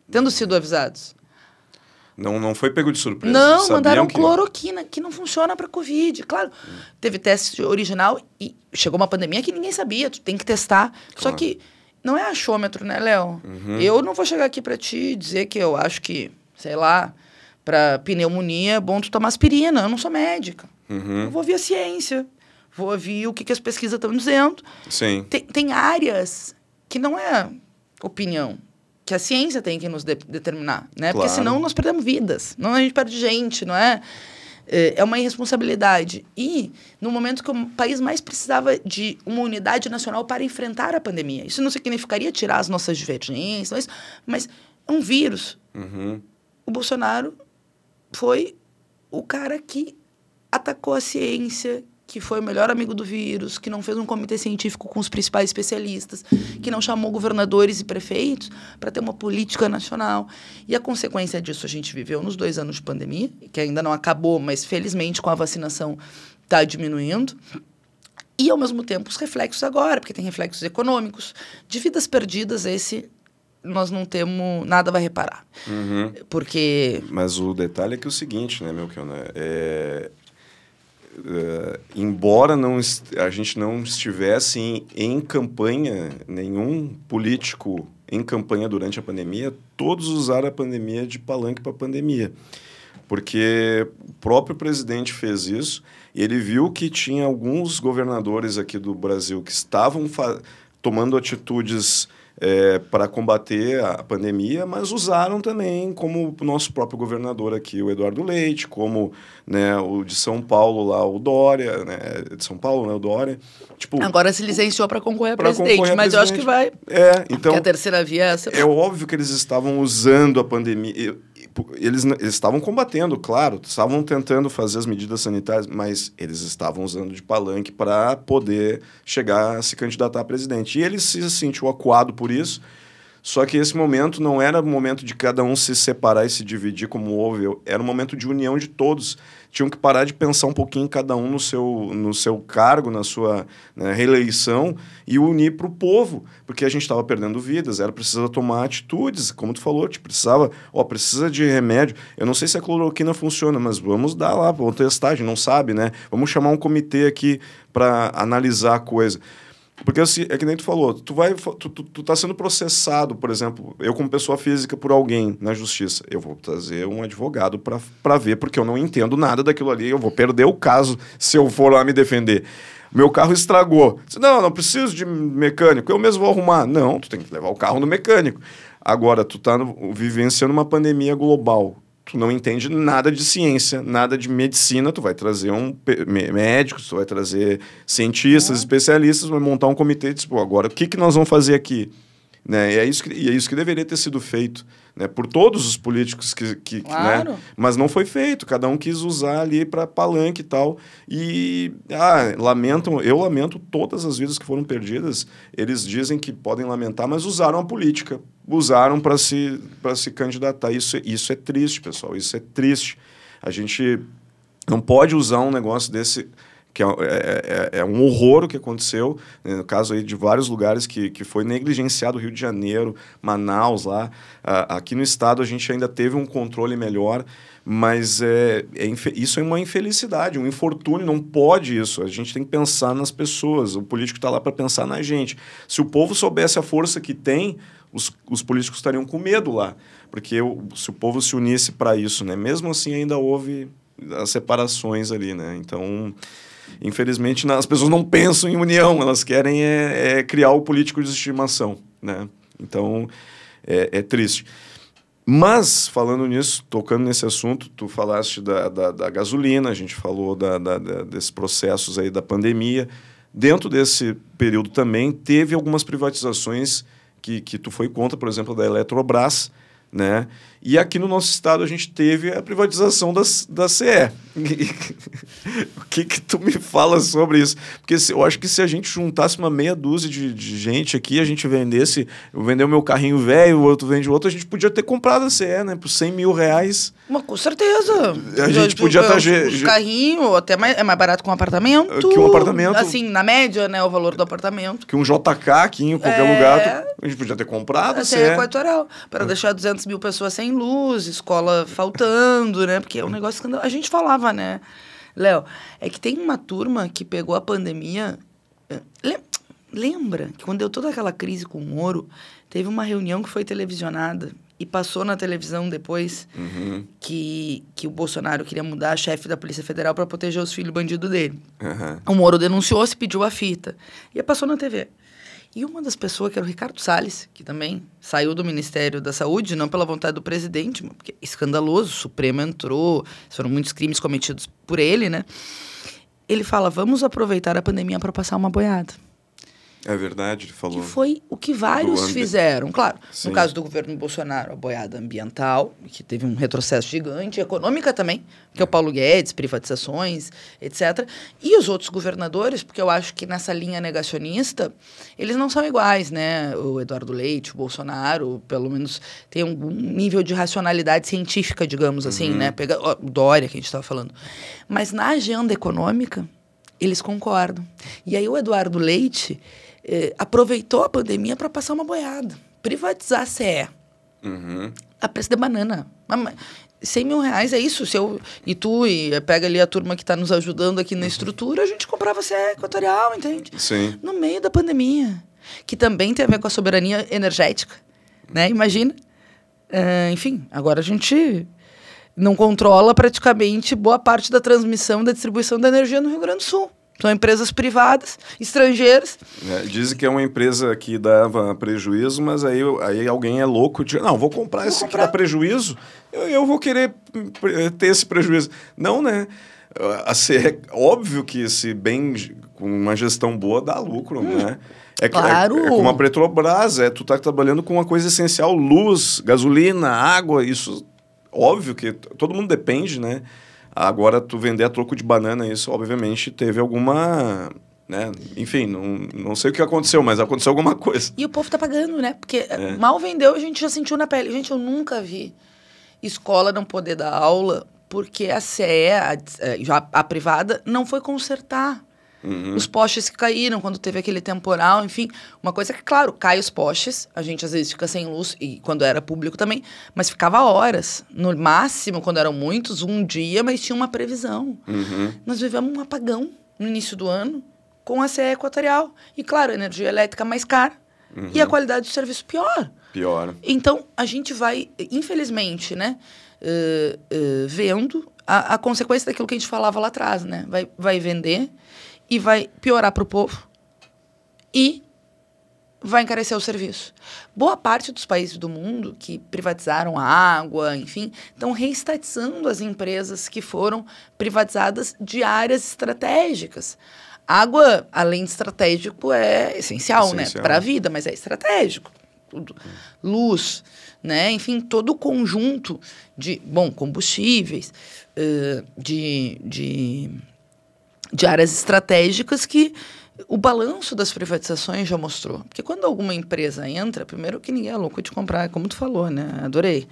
Tendo sido avisados. Não, não foi pego de surpresa. Não, Sabiam mandaram que... cloroquina, que não funciona para Covid. Claro, hum. teve teste original e chegou uma pandemia que ninguém sabia, tu tem que testar. Claro. Só que não é achômetro, né, Léo? Uhum. Eu não vou chegar aqui para ti dizer que eu acho que, sei lá, para pneumonia é bom tu tomar aspirina. Eu não sou médica. Uhum. Eu vou ouvir a ciência. Vou ouvir o que, que as pesquisas estão dizendo. Sim. Tem, tem áreas que não é opinião, que a ciência tem que nos de determinar, né? Claro. Porque senão nós perdemos vidas. Não a gente perde gente, não é? É, é uma irresponsabilidade. E no momento que o país mais precisava de uma unidade nacional para enfrentar a pandemia. Isso não significaria tirar as nossas divergências, mas é um vírus. Uhum. O Bolsonaro foi o cara que atacou a ciência, que foi o melhor amigo do vírus, que não fez um comitê científico com os principais especialistas, que não chamou governadores e prefeitos para ter uma política nacional. E a consequência disso a gente viveu nos dois anos de pandemia, que ainda não acabou, mas felizmente com a vacinação está diminuindo. E, ao mesmo tempo, os reflexos agora, porque tem reflexos econômicos, de vidas perdidas, esse nós não temos nada vai reparar. Uhum. Porque. Mas o detalhe é que é o seguinte, né, meu que é, uh, embora não a gente não estivesse em, em campanha, nenhum político em campanha durante a pandemia, todos usaram a pandemia de palanque para a pandemia. Porque o próprio presidente fez isso ele viu que tinha alguns governadores aqui do Brasil que estavam tomando atitudes é, para combater a pandemia, mas usaram também, como o nosso próprio governador aqui, o Eduardo Leite, como né, o de São Paulo lá, o Dória, né, de São Paulo, né, o Dória. Tipo, Agora se licenciou para concorrer a presidente, concorrer mas presidente. eu acho que vai. É, então. Porque a terceira via é essa. É óbvio que eles estavam usando a pandemia eles, eles estavam combatendo, claro, estavam tentando fazer as medidas sanitárias, mas eles estavam usando de palanque para poder chegar a se candidatar a presidente. E ele se sentiu acuado por isso, só que esse momento não era o momento de cada um se separar e se dividir como houve, era um momento de união de todos tinham que parar de pensar um pouquinho cada um no seu, no seu cargo, na sua né, reeleição e unir para o povo, porque a gente estava perdendo vidas, era preciso tomar atitudes, como tu falou, te precisava, ó, precisa de remédio. Eu não sei se a cloroquina funciona, mas vamos dar lá, vamos testar, a gente não sabe, né? Vamos chamar um comitê aqui para analisar a coisa. Porque assim, é que nem tu falou, tu vai tu, tu, tu tá sendo processado, por exemplo, eu como pessoa física por alguém na justiça, eu vou trazer um advogado para ver porque eu não entendo nada daquilo ali, eu vou perder o caso se eu for lá me defender. Meu carro estragou. Não, não preciso de mecânico, eu mesmo vou arrumar. Não, tu tem que levar o carro no mecânico. Agora, tu tá no, vivenciando uma pandemia global tu não entende nada de ciência, nada de medicina, tu vai trazer um médico, tu vai trazer cientistas, é. especialistas, vai montar um comitê e dizer, pô, agora o que, que nós vamos fazer aqui? Né? E, é isso que, e é isso que deveria ter sido feito né? por todos os políticos que, que né? claro. né? mas não foi feito cada um quis usar ali para palanque e tal e ah, lamentam eu lamento todas as vidas que foram perdidas eles dizem que podem lamentar mas usaram a política usaram para se para se candidatar isso isso é triste pessoal isso é triste a gente não pode usar um negócio desse que é, é, é, é, um horror o que aconteceu, né, no caso aí de vários lugares que, que foi negligenciado, Rio de Janeiro, Manaus lá, aqui no estado a gente ainda teve um controle melhor, mas é, é, isso é uma infelicidade, um infortúnio, não pode isso. A gente tem que pensar nas pessoas, o político está lá para pensar na gente. Se o povo soubesse a força que tem, os, os políticos estariam com medo lá, porque se o povo se unisse para isso, né? mesmo assim ainda houve as separações ali. Né? Então, infelizmente, as pessoas não pensam em união, elas querem é, é criar o político de estimação. Né? Então, é, é triste. Mas, falando nisso, tocando nesse assunto, tu falaste da, da, da gasolina, a gente falou da, da, desses processos aí da pandemia. Dentro desse período também teve algumas privatizações que, que tu foi contra, por exemplo, da Eletrobras, né? E aqui no nosso estado a gente teve a privatização das, da CE. o que que tu me fala sobre isso? Porque se, eu acho que se a gente juntasse uma meia dúzia de, de gente aqui, a gente vendesse, eu vender o meu carrinho velho, o outro vende o outro, a gente podia ter comprado a CE, né? Por 100 mil reais. Mas, com certeza. A gente podia estar... Tá, os carrinhos, até mais, é mais barato que um apartamento. Que um apartamento. Assim, na média, né? O valor do apartamento. Que um JK aqui em qualquer é... lugar, a gente podia ter comprado a CE. equatorial. Para é. deixar 200 mil pessoas sem luz, escola faltando, né? Porque é um negócio que a gente falava, né? Léo, é que tem uma turma que pegou a pandemia. Eh, lembra que quando deu toda aquela crise com o ouro, teve uma reunião que foi televisionada e passou na televisão depois uhum. que, que o Bolsonaro queria mudar a chefe da Polícia Federal para proteger os filhos bandidos dele. Uhum. O Moro denunciou, se pediu a fita. E passou na TV. E uma das pessoas, que era o Ricardo Salles, que também saiu do Ministério da Saúde, não pela vontade do presidente, porque é escandaloso, o Supremo entrou, foram muitos crimes cometidos por ele, né? Ele fala: vamos aproveitar a pandemia para passar uma boiada. É verdade, ele falou. Que foi o que vários fizeram. Claro, Sim. no caso do governo Bolsonaro, a boiada ambiental, que teve um retrocesso gigante, econômica também, que é o Paulo Guedes, privatizações, etc. E os outros governadores, porque eu acho que nessa linha negacionista, eles não são iguais, né? O Eduardo Leite, o Bolsonaro, pelo menos tem um nível de racionalidade científica, digamos assim, uhum. né? Pega, ó, Dória, que a gente estava falando. Mas na agenda econômica, eles concordam. E aí o Eduardo Leite eh, aproveitou a pandemia para passar uma boiada. Privatizar a CE. Uhum. A preço de banana. 100 mil reais é isso. Se eu, e tu, e pega ali a turma que está nos ajudando aqui na uhum. estrutura, a gente comprava CE equatorial, entende? Sim. No meio da pandemia. Que também tem a ver com a soberania energética. Né? Imagina. Uh, enfim, agora a gente não controla praticamente boa parte da transmissão da distribuição da energia no Rio Grande do Sul. São empresas privadas, estrangeiras. É, dizem que é uma empresa que dava prejuízo, mas aí, aí alguém é louco de. Não, vou comprar vou esse comprar. que dá prejuízo, eu, eu vou querer ter esse prejuízo. Não, né? Assim, é óbvio que se bem com uma gestão boa dá lucro, hum, né? É, claro. é, é como a Petrobras, é, tu tá trabalhando com uma coisa essencial, luz, gasolina, água, isso óbvio que todo mundo depende, né? Agora, tu vender a troco de banana, isso obviamente teve alguma. Né? Enfim, não, não sei o que aconteceu, mas aconteceu alguma coisa. E o povo tá pagando, né? Porque é. mal vendeu, a gente já sentiu na pele. Gente, eu nunca vi escola não poder dar aula porque a CE, a, a, a privada, não foi consertar. Uhum. Os postes que caíram quando teve aquele temporal, enfim. Uma coisa que, claro, cai os postes, a gente às vezes fica sem luz, e quando era público também, mas ficava horas. No máximo, quando eram muitos, um dia, mas tinha uma previsão. Uhum. Nós vivemos um apagão no início do ano com a CE equatorial. E, claro, a energia elétrica mais cara uhum. e a qualidade do serviço pior. Pior. Então, a gente vai, infelizmente, né, uh, uh, vendo a, a consequência daquilo que a gente falava lá atrás, né? Vai, vai vender e vai piorar para o povo e vai encarecer o serviço. Boa parte dos países do mundo que privatizaram a água, enfim, estão reestatizando as empresas que foram privatizadas de áreas estratégicas. Água, além de estratégico, é essencial, né, essencial. né, para a vida, mas é estratégico. Tudo. Luz, né, enfim, todo o conjunto de, bom, combustíveis, uh, de, de de áreas estratégicas que o balanço das privatizações já mostrou. Porque quando alguma empresa entra, primeiro que ninguém é louco de comprar, como tu falou, né? Adorei.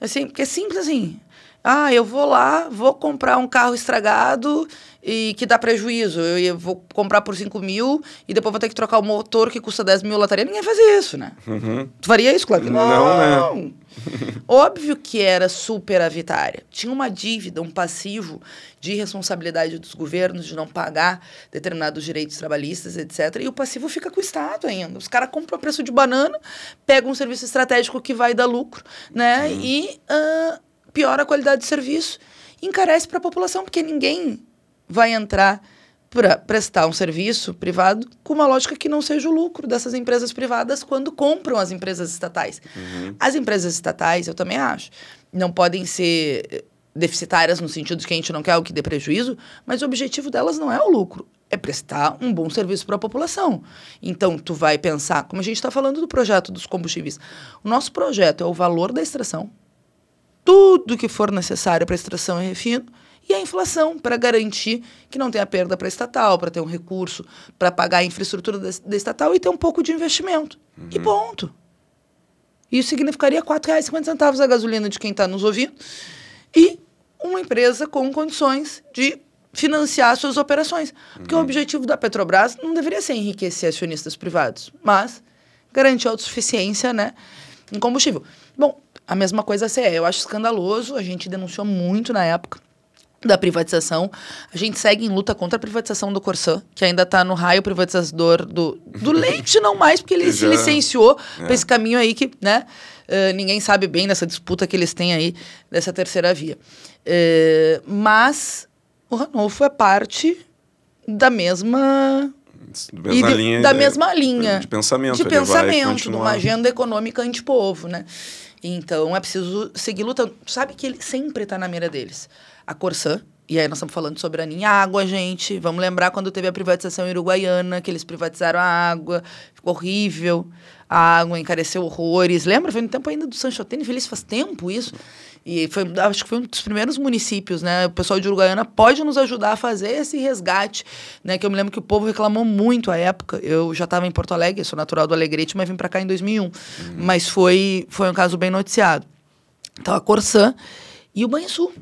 Assim, porque é simples assim. Ah, eu vou lá, vou comprar um carro estragado e que dá prejuízo. Eu vou comprar por 5 mil e depois vou ter que trocar o motor que custa 10 mil lataria. Ninguém faz isso, né? Uhum. Tu faria isso? Claro que não. Não, né? Óbvio que era superavitária. Tinha uma dívida, um passivo de responsabilidade dos governos de não pagar determinados direitos trabalhistas, etc. E o passivo fica com o Estado ainda. Os caras compram a preço de banana, pegam um serviço estratégico que vai dar lucro, né? Uhum. E uh, piora a qualidade do serviço. Encarece para a população, porque ninguém vai entrar para prestar um serviço privado com uma lógica que não seja o lucro dessas empresas privadas quando compram as empresas estatais. Uhum. As empresas estatais, eu também acho, não podem ser eh, deficitárias no sentido de que a gente não quer o que dê prejuízo, mas o objetivo delas não é o lucro, é prestar um bom serviço para a população. Então, tu vai pensar, como a gente está falando do projeto dos combustíveis, o nosso projeto é o valor da extração, tudo que for necessário para extração e refino, e a inflação, para garantir que não tenha perda para a estatal, para ter um recurso para pagar a infraestrutura da, da, estatal e ter um pouco de investimento. Uhum. E ponto. Isso significaria R$ 4,50 a gasolina de quem está nos ouvindo e uma empresa com condições de financiar suas operações. Porque o uhum. objetivo da Petrobras não deveria ser enriquecer acionistas privados, mas garantir autossuficiência né, em combustível. Bom, a mesma coisa a CE. Eu acho escandaloso, a gente denunciou muito na época da privatização. A gente segue em luta contra a privatização do Corsã, que ainda está no raio privatizador do, do leite, não mais, porque ele se licenciou é. para esse caminho aí que, né? Uh, ninguém sabe bem dessa disputa que eles têm aí dessa terceira via. Uh, mas o Ranolfo é parte da mesma mesma de, linha, da mesma linha de pensamento, de pensamento, de uma agenda econômica antipovo, né? Então é preciso seguir lutando. Sabe que ele sempre está na mira deles a Corsã. E aí nós estamos falando sobre a linha água, gente. Vamos lembrar quando teve a privatização uruguaiana, que eles privatizaram a água. Ficou horrível. A água encareceu horrores. Lembra? Foi no tempo ainda do Sanchotene. Feliz faz tempo isso. E foi, acho que foi um dos primeiros municípios, né? O pessoal de Uruguaiana pode nos ajudar a fazer esse resgate, né? Que eu me lembro que o povo reclamou muito à época. Eu já estava em Porto Alegre, sou natural do Alegrete, mas vim para cá em 2001. Uhum. Mas foi, foi um caso bem noticiado. Então, a Corsã e o Banrisul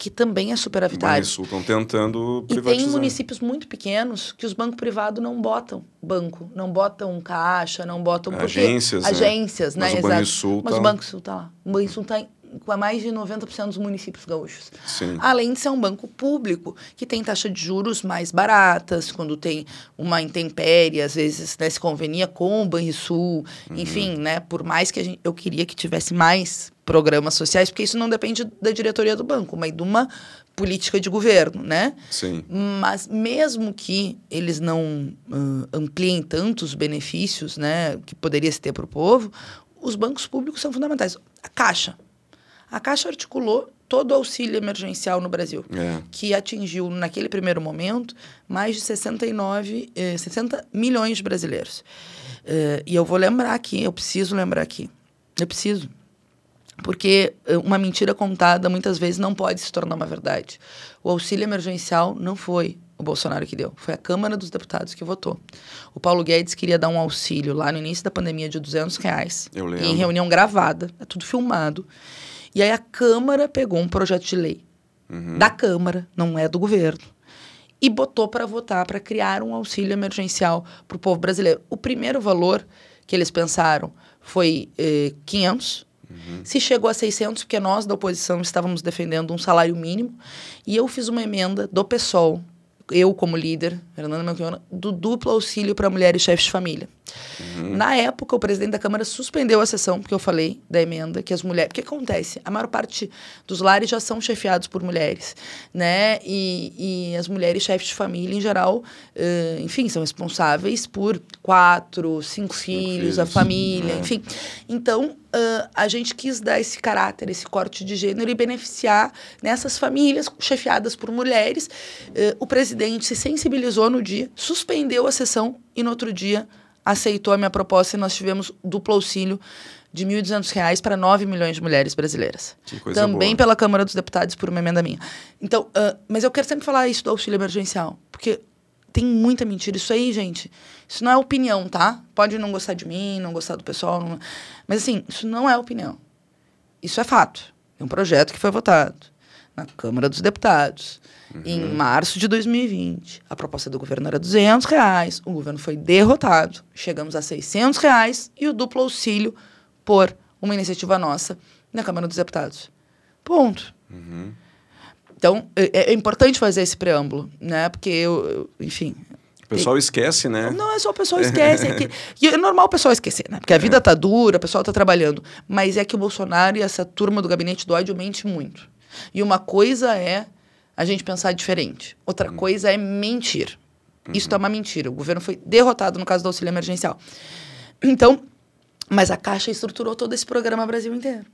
que também é superavitário. Sul estão tentando privatizar. E tem municípios muito pequenos que os bancos privados não botam banco, não botam caixa, não botam... Agências, porque, né? Agências, né? Mas né? o Banrisul Mas tá... o Banco tá lá. O Banrisul está com mais de 90% dos municípios gaúchos. Sim. Além de ser um banco público, que tem taxa de juros mais baratas, quando tem uma intempérie, às vezes né, se convenia com o Banrisul, uhum. enfim, né? Por mais que a gente, eu queria que tivesse mais programas sociais, porque isso não depende da diretoria do banco, mas de uma política de governo, né? Sim. Mas mesmo que eles não uh, ampliem tantos benefícios, né, que poderia se ter para o povo, os bancos públicos são fundamentais. A Caixa. A Caixa articulou todo o auxílio emergencial no Brasil, é. que atingiu, naquele primeiro momento, mais de 69, eh, 60 milhões de brasileiros. Uh, e eu vou lembrar aqui, eu preciso lembrar aqui, eu preciso porque eh, uma mentira contada muitas vezes não pode se tornar uma verdade. O auxílio emergencial não foi o Bolsonaro que deu, foi a Câmara dos Deputados que votou. O Paulo Guedes queria dar um auxílio lá no início da pandemia de 200 reais, Eu lembro. em reunião gravada, é tudo filmado. E aí a Câmara pegou um projeto de lei uhum. da Câmara, não é do governo, e botou para votar para criar um auxílio emergencial para o povo brasileiro. O primeiro valor que eles pensaram foi eh, 500 Uhum. Se chegou a 600, porque nós da oposição estávamos defendendo um salário mínimo, e eu fiz uma emenda do PSOL, eu como líder, Fernanda Melchiona, do duplo auxílio para mulheres chefes de família. Uhum. Na época, o presidente da Câmara suspendeu a sessão, porque eu falei da emenda, que as mulheres. O que acontece? A maior parte dos lares já são chefiados por mulheres, né? E, e as mulheres chefes de família, em geral, uh, enfim, são responsáveis por quatro, cinco, cinco filhos, filhos, a família, é. enfim. Então, uh, a gente quis dar esse caráter, esse corte de gênero e beneficiar nessas famílias chefiadas por mulheres. Uh, o presidente se sensibilizou no dia, suspendeu a sessão e no outro dia aceitou a minha proposta e nós tivemos duplo auxílio de R$ 1.200 para 9 milhões de mulheres brasileiras. Também boa. pela Câmara dos Deputados por uma emenda minha. Então, uh, mas eu quero sempre falar isso do auxílio emergencial, porque tem muita mentira. Isso aí, gente, isso não é opinião, tá? Pode não gostar de mim, não gostar do pessoal, não... mas assim, isso não é opinião. Isso é fato. É um projeto que foi votado na Câmara dos Deputados uhum. em março de 2020. A proposta do governo era 200 reais, o governo foi derrotado, chegamos a 600 reais e o duplo auxílio por uma iniciativa nossa na Câmara dos Deputados. Ponto. Uhum. Então, é, é, importante fazer esse preâmbulo, né? Porque eu, eu enfim, o pessoal esquece, né? Não é só o pessoal esquece. É, que, e é normal o pessoal esquecer, né? Porque a vida tá dura, o pessoal tá trabalhando. Mas é que o Bolsonaro e essa turma do gabinete do ódio mente muito. E uma coisa é a gente pensar diferente. Outra uhum. coisa é mentir. Uhum. Isso é uma mentira. O governo foi derrotado no caso do auxílio emergencial. Então, mas a Caixa estruturou todo esse programa Brasil inteiro.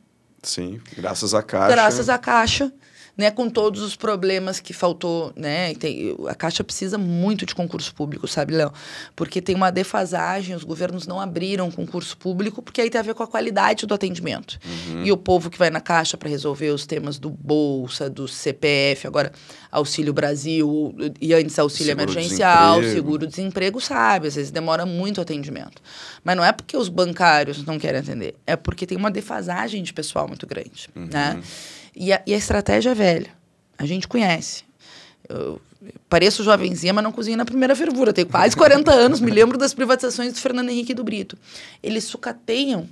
Sim, graças à Caixa. Graças à Caixa né, com todos os problemas que faltou, né? Tem, a Caixa precisa muito de concurso público, sabe, Léo? Porque tem uma defasagem, os governos não abriram concurso público, porque aí tem a ver com a qualidade do atendimento. Uhum. E o povo que vai na Caixa para resolver os temas do Bolsa, do CPF, agora Auxílio Brasil, e antes Auxílio seguro Emergencial, Seguro-Desemprego, sabe? Às vezes demora muito o atendimento. Mas não é porque os bancários não querem atender, é porque tem uma defasagem de pessoal muito grande, uhum. né? E a, e a estratégia é velha. A gente conhece. Eu pareço jovenzinha, mas não cozinho na primeira fervura. Tenho quase 40 anos, me lembro das privatizações do Fernando Henrique e do Brito. Eles sucateiam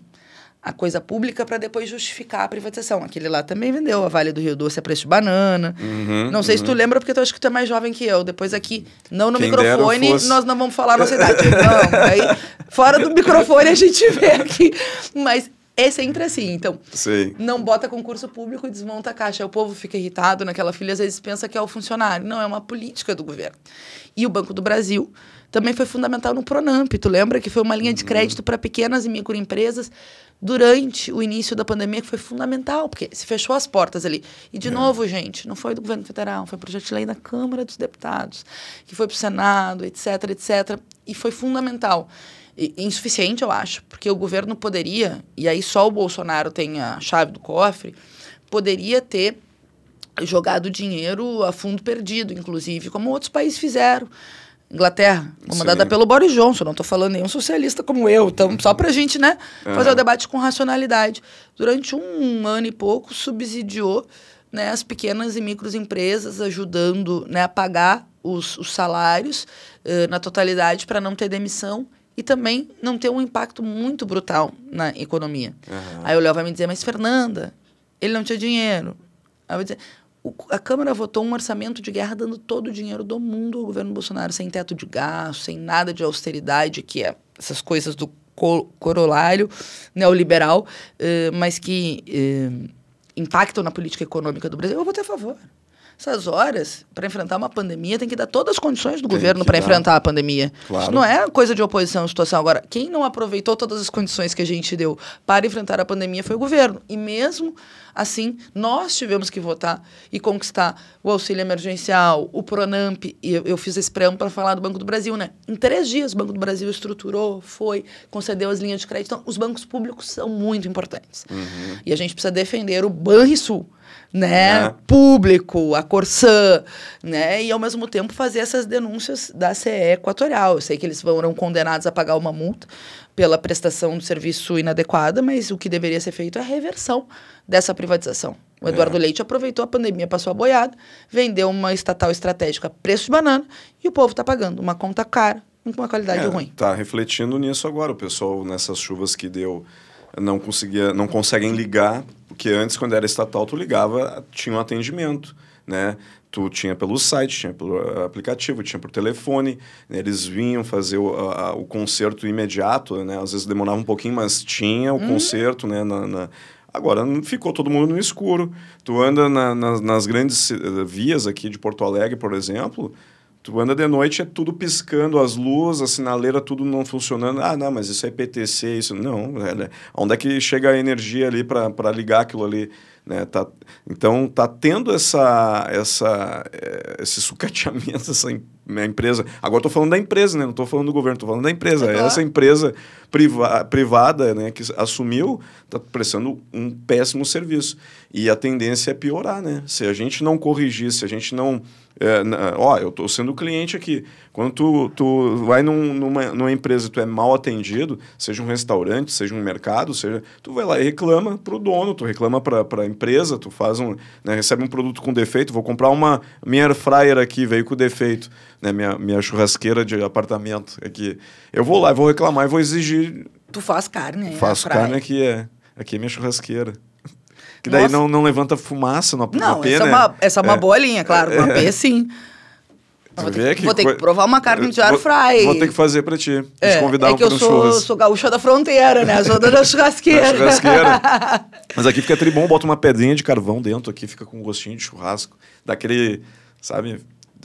a coisa pública para depois justificar a privatização. Aquele lá também vendeu a Vale do Rio Doce a preço de banana. Uhum, não sei uhum. se tu uhum. lembra, porque eu acho que tu é mais jovem que eu. Depois aqui, não no Quem microfone, fosse... nós não vamos falar a nossa idade. Não, aí, fora do microfone a gente vê aqui. Mas é sempre assim. Então, Sim. não bota concurso público e desmonta a caixa. O povo fica irritado naquela filha, às vezes pensa que é o funcionário. Não, é uma política do governo. E o Banco do Brasil também foi fundamental no Pronamp. Tu lembra que foi uma linha de uhum. crédito para pequenas e microempresas durante o início da pandemia que foi fundamental, porque se fechou as portas ali. E, de é. novo, gente, não foi do governo federal, foi projeto de lei da Câmara dos Deputados, que foi para o Senado, etc, etc. E foi fundamental insuficiente, eu acho, porque o governo poderia, e aí só o Bolsonaro tem a chave do cofre, poderia ter jogado dinheiro a fundo perdido, inclusive, como outros países fizeram. Inglaterra, comandada Sim. pelo Boris Johnson, não estou falando nenhum socialista como eu, então só para a gente né, fazer o debate com racionalidade. Durante um ano e pouco, subsidiou né, as pequenas e microempresas, ajudando né, a pagar os, os salários uh, na totalidade para não ter demissão e também não ter um impacto muito brutal na economia. Uhum. Aí o Léo vai me dizer, mas Fernanda, ele não tinha dinheiro. Aí eu vou dizer, a Câmara votou um orçamento de guerra dando todo o dinheiro do mundo ao governo Bolsonaro, sem teto de gasto, sem nada de austeridade, que é essas coisas do co corolário neoliberal, uh, mas que uh, impactam na política econômica do Brasil. Eu vou ter a favor. Essas horas, para enfrentar uma pandemia, tem que dar todas as condições do tem governo para enfrentar a pandemia. Claro. Isso não é coisa de oposição, situação. Agora, quem não aproveitou todas as condições que a gente deu para enfrentar a pandemia foi o governo. E mesmo assim, nós tivemos que votar e conquistar o auxílio emergencial, o Pronamp. E eu, eu fiz esse preâmbulo para falar do Banco do Brasil, né? Em três dias, o Banco do Brasil estruturou, foi, concedeu as linhas de crédito. Então, os bancos públicos são muito importantes. Uhum. E a gente precisa defender o Banrisul né, é. público, a Corsã, né, e ao mesmo tempo fazer essas denúncias da CE Equatorial. Eu sei que eles foram condenados a pagar uma multa pela prestação do serviço inadequada, mas o que deveria ser feito é a reversão dessa privatização. O Eduardo é. Leite aproveitou a pandemia, passou a boiada, vendeu uma estatal estratégica preço de banana e o povo está pagando uma conta cara com uma qualidade é, ruim. Está refletindo nisso agora. O pessoal, nessas chuvas que deu, não conseguia, não conseguem ligar porque antes, quando era estatal, tu ligava, tinha um atendimento, né? Tu tinha pelo site, tinha pelo aplicativo, tinha por telefone. Né? Eles vinham fazer o, a, o concerto imediato, né? Às vezes demorava um pouquinho, mas tinha o hum. concerto, né? Na, na... Agora ficou todo mundo no escuro. Tu anda na, na, nas grandes eh, vias aqui de Porto Alegre, por exemplo, Tu anda de noite, é tudo piscando, as luzes, a sinaleira, tudo não funcionando. Ah, não, mas isso é PTC, isso. Não, é, onde é que chega a energia ali para ligar aquilo ali? Né? Tá, então, tá tendo essa, essa, é, esse sucateamento, essa empresa. Agora estou falando da empresa, né? não estou falando do governo, estou falando da empresa. É essa empresa priva privada né, que assumiu está prestando um péssimo serviço. E a tendência é piorar. Né? Se a gente não corrigir, se a gente não é, ó, eu estou sendo cliente aqui. Quando tu, tu vai num, numa, numa empresa tu é mal atendido, seja um restaurante, seja um mercado, seja, tu vai lá e reclama para o dono, tu reclama para a empresa, tu faz um, né, recebe um produto com defeito, vou comprar uma minha air fryer aqui, veio com defeito, né, minha, minha churrasqueira de apartamento aqui. Eu vou lá, vou reclamar e vou exigir. Tu faz carne, é Faço carne aqui, é. Aqui é minha churrasqueira. Que daí não, não levanta fumaça no, não, no pé, essa né? É uma, essa é uma é. boa linha, claro. É. Uma pé, sim. Vou ter, que, vou ter que provar uma carne de air fry. Vou ter que fazer pra ti. É, te convidar é que eu sou, churras. sou gaúcha da fronteira, né? Sou da churrasqueira. da churrasqueira. Mas aqui fica tribom, bota uma pedrinha de carvão dentro aqui, fica com um gostinho de churrasco. Daquele, sabe?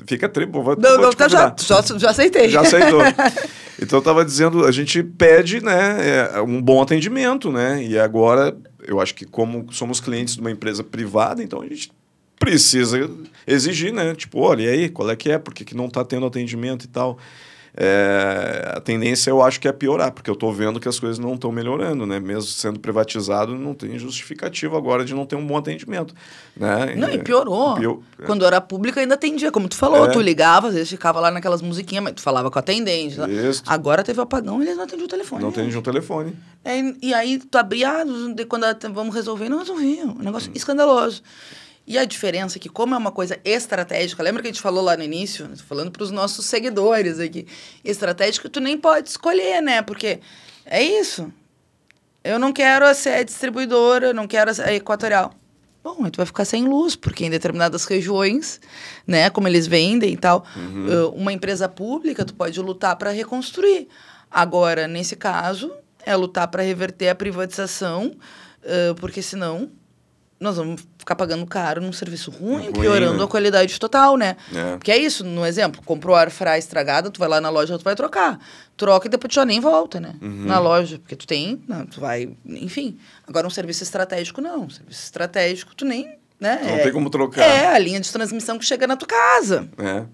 Fica tribom. Vou, não, não, tá, já, já, já aceitei. Já aceitou. Então eu tava dizendo, a gente pede, né, um bom atendimento, né? E agora eu acho que como somos clientes de uma empresa privada, então a gente precisa exigir, né? Tipo, olha, e aí, qual é que é? Por que, que não está tendo atendimento e tal? É, a tendência eu acho que é piorar, porque eu estou vendo que as coisas não estão melhorando, né? Mesmo sendo privatizado, não tem justificativa agora de não ter um bom atendimento. Né? Não, e piorou. Pior... Quando era pública ainda atendia, como tu falou, é. tu ligava, às vezes ficava lá naquelas musiquinhas, mas tu falava com a atendente. Isso. Agora teve o apagão e eles não atendiam o telefone. Não atendiam o telefone. É, e aí tu abria, ah, quando vamos resolver, não resolviam. Um negócio hum. escandaloso. E a diferença é que, como é uma coisa estratégica, lembra que a gente falou lá no início? Falando para os nossos seguidores aqui. Estratégica, tu nem pode escolher, né? Porque é isso. Eu não quero ser a distribuidora, não quero a equatorial. Bom, aí tu vai ficar sem luz, porque em determinadas regiões, né, como eles vendem e tal, uhum. uma empresa pública, tu pode lutar para reconstruir. Agora, nesse caso, é lutar para reverter a privatização, uh, porque senão nós vamos ficar pagando caro num serviço ruim, ruim piorando né? a qualidade total, né? É. Porque é isso, no exemplo, comprou a airfryer estragada, tu vai lá na loja, tu vai trocar. Troca e depois tu já nem volta, né? Uhum. Na loja, porque tu tem, não, tu vai, enfim. Agora um serviço estratégico não, um serviço estratégico tu nem, né? Não é, tem como trocar. É, a linha de transmissão que chega na tua casa. É.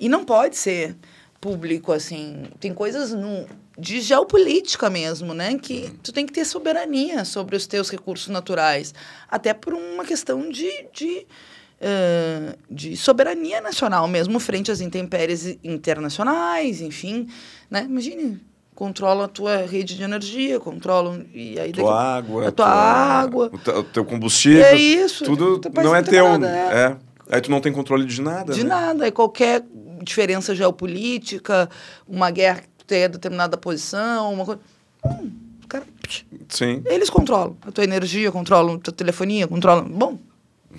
E não pode ser público assim, tem coisas no de geopolítica mesmo, né? Que tu tem que ter soberania sobre os teus recursos naturais. Até por uma questão de, de, uh, de soberania nacional mesmo, frente às intempéries internacionais, enfim. Né? Imagine, controla a tua rede de energia, controla e aí tua água, a tua, tua água, o teu combustível, é isso, tudo não é teu, nada, é. é. Aí tu não tem controle de nada, De né? nada, é qualquer diferença geopolítica, uma guerra ter determinada posição, uma coisa. Hum, cara, Sim. Eles controlam a tua energia, controlam a tua telefonia, controlam. Bom,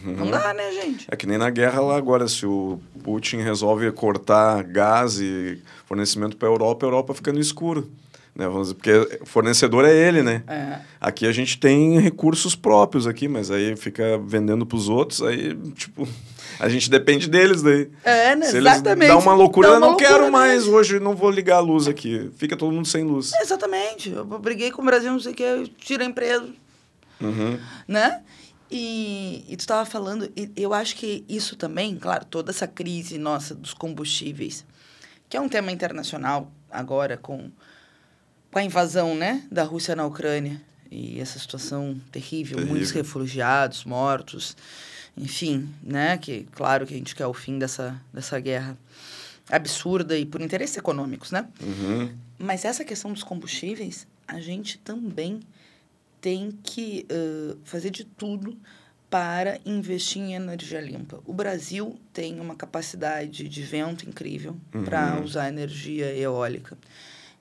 uhum. não dá, né, gente? É que nem na guerra lá agora, se o Putin resolve cortar gás e fornecimento para a Europa, a Europa fica no escuro. Né? Vamos dizer, porque fornecedor é ele, né? É. Aqui a gente tem recursos próprios aqui, mas aí fica vendendo para os outros, aí, tipo, a gente depende deles daí. É, né? Se exatamente. Dá uma loucura, dá uma eu não loucura quero mais, mesmo. hoje não vou ligar a luz aqui. Fica todo mundo sem luz. exatamente. Eu briguei com o Brasil, não sei o que, tira a empresa. Uhum. Né? E, e tu estava falando, eu acho que isso também, claro, toda essa crise nossa dos combustíveis, que é um tema internacional agora com, com a invasão né, da Rússia na Ucrânia e essa situação terrível, terrível. muitos refugiados, mortos enfim, né? Que claro que a gente quer o fim dessa, dessa guerra absurda e por interesses econômicos, né? Uhum. Mas essa questão dos combustíveis, a gente também tem que uh, fazer de tudo para investir em energia limpa. O Brasil tem uma capacidade de vento incrível uhum. para usar energia eólica.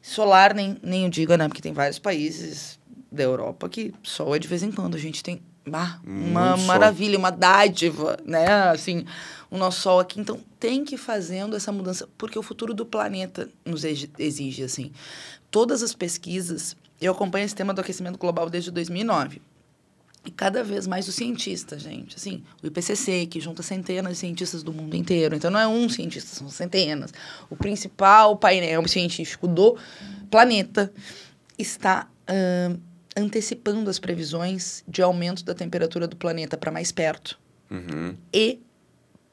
Solar, nem, nem eu digo, né? Porque tem vários países da Europa que só é de vez em quando. A gente tem uma Muito maravilha, sol. uma dádiva, né? Assim, o nosso sol aqui. Então, tem que ir fazendo essa mudança, porque o futuro do planeta nos exige, assim. Todas as pesquisas, eu acompanho esse tema do aquecimento global desde 2009. E cada vez mais os cientistas, gente. Assim, o IPCC, que junta centenas de cientistas do mundo inteiro. Então, não é um cientista, são centenas. O principal painel científico do planeta está... Uh, antecipando as previsões de aumento da temperatura do planeta para mais perto Uhum. e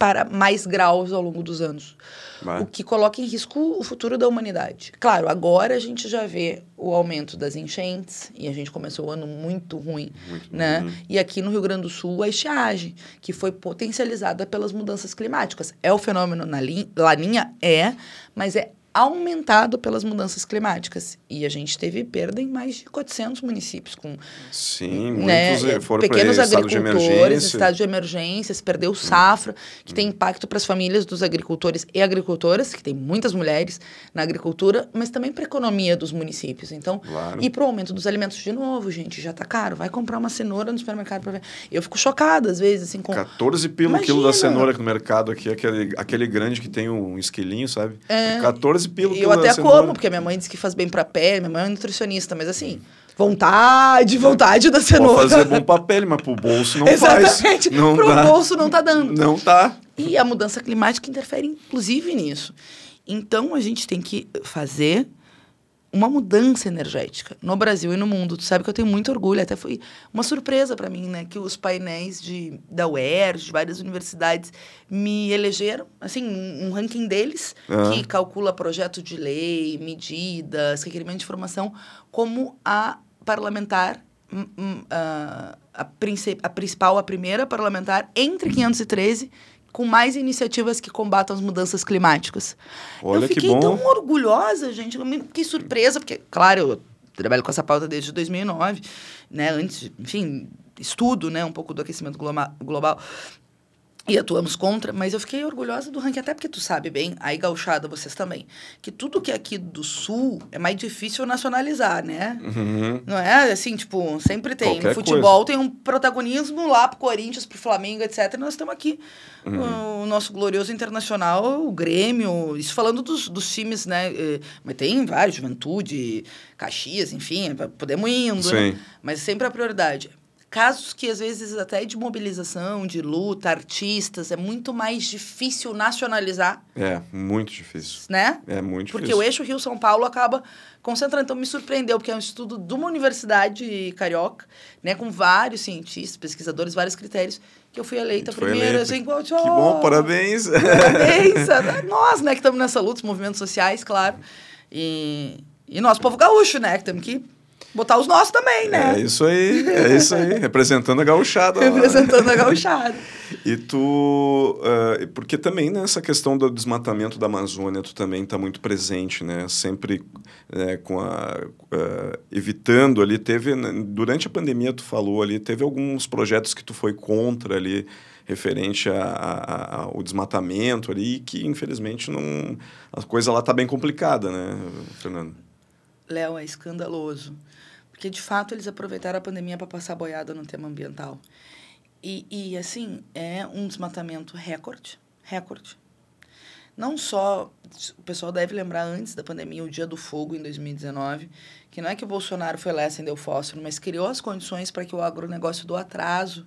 para mais graus ao longo dos anos, Vai. o que coloca em risco o futuro da humanidade. Claro, agora a gente já vê o aumento das enchentes e a gente começou o ano muito ruim, Muito né? ruim. E aqui no Rio Grande do Sul a estiagem, que foi potencializada pelas mudanças climáticas. É o fenômeno na lin- laninha é, mas é aumentado pelas mudanças climáticas. E a gente teve perda em mais de 400 municípios com Sim, né, muitos eh, foram pequenos de agricultores, estado de emergência, se perdeu safra, que tem impacto para as famílias dos agricultores e agricultoras, que tem muitas mulheres na agricultura, mas também para a economia dos municípios. Então, Claro. e para o aumento dos alimentos de novo, gente, já tá caro. Vai comprar uma cenoura no supermercado para ver. Eu fico chocada às vezes assim com 14 pila o quilo da cenoura no mercado, aqui, aquele, aquele grande que tem um esquilinho, sabe? É. 14 pila o E quilo eu até cenoura. como, porque minha mãe diz que faz bem pra pele, minha mãe é nutricionista, mas assim, vontade, vontade da Pode cenoura. fazer bom papel, mas pro bolso não Exatamente. faz. Não Pro dá. bolso não tá dando. Não tá. E a mudança climática interfere, inclusive, nisso. Então, a gente tem que fazer uma mudança energética no Brasil e no mundo. Tu sabe que eu tenho muito orgulho, até foi uma surpresa para mim, né, que os painéis de da UERJ, de várias universidades me elegeram, assim, um um ranking deles Ah. que calcula projeto de lei, medidas, requerimento de informação como a parlamentar hum, hum, a, a principal, a primeira parlamentar entre 513 com mais iniciativas que combatam as mudanças climáticas. Olha eu que fiquei bom. tão orgulhosa, gente. Eu me fiquei surpresa, porque, claro, eu trabalho com essa pauta desde 2009, né? Antes, enfim, estudo, né? Um pouco do aquecimento global. E atuamos contra, mas eu fiquei orgulhosa do ranking, até porque tu sabe bem, aí gauchada vocês também, que tudo que é aqui do sul é mais difícil nacionalizar, né? Uhum. Não é assim, tipo, sempre tem. Qualquer no futebol tem um protagonismo lá pro Corinthians, pro Flamengo, etc. E nós estamos aqui. Uhum. O nosso glorioso internacional, o Grêmio, isso falando dos, dos times, né? eh, Mas tem vários, Juventude, Caxias, enfim, podemos ir indo, né? Sim. Mas sempre a prioridade. Casos que, às vezes, até de mobilização, de luta, artistas, é muito mais difícil nacionalizar, É, muito difícil. né? É muito Porque difícil. o eixo Rio-São Paulo acaba concentrando. Então, me surpreendeu, porque é um estudo de uma universidade carioca, né? Com vários cientistas, pesquisadores, vários critérios, que eu fui eleita primeira. Assim, que Que bom, parabéns. Parabéns! a Nós, né, que estamos nessa luta, os movimentos sociais, claro. E, e nós, povo gaúcho, né? Que temos que botar os nossos também, né? É isso aí, é isso aí. Representando a gauchada. Representando a gauchada. E tu. ah, porque também nessa questão do desmatamento da Amazônia, tu também está muito presente, né? Sempre né, com a. ah, evitando ali. Teve. né, Durante a pandemia, tu falou ali, teve alguns projetos que tu foi contra ali, referente a- a- a- ao desmatamento ali, que infelizmente não. A coisa lá tá bem complicada, né, Fernando? Léo, é escandaloso. Porque, de fato, eles aproveitaram a pandemia para passar boiada no tema ambiental. E, e, assim, é um desmatamento recorde. Recorde. Não só, o pessoal deve lembrar antes da pandemia, o Dia do Fogo, em 2019, que não é que o Bolsonaro foi lá e acendeu fósforo, mas criou as condições para que o agronegócio do atraso,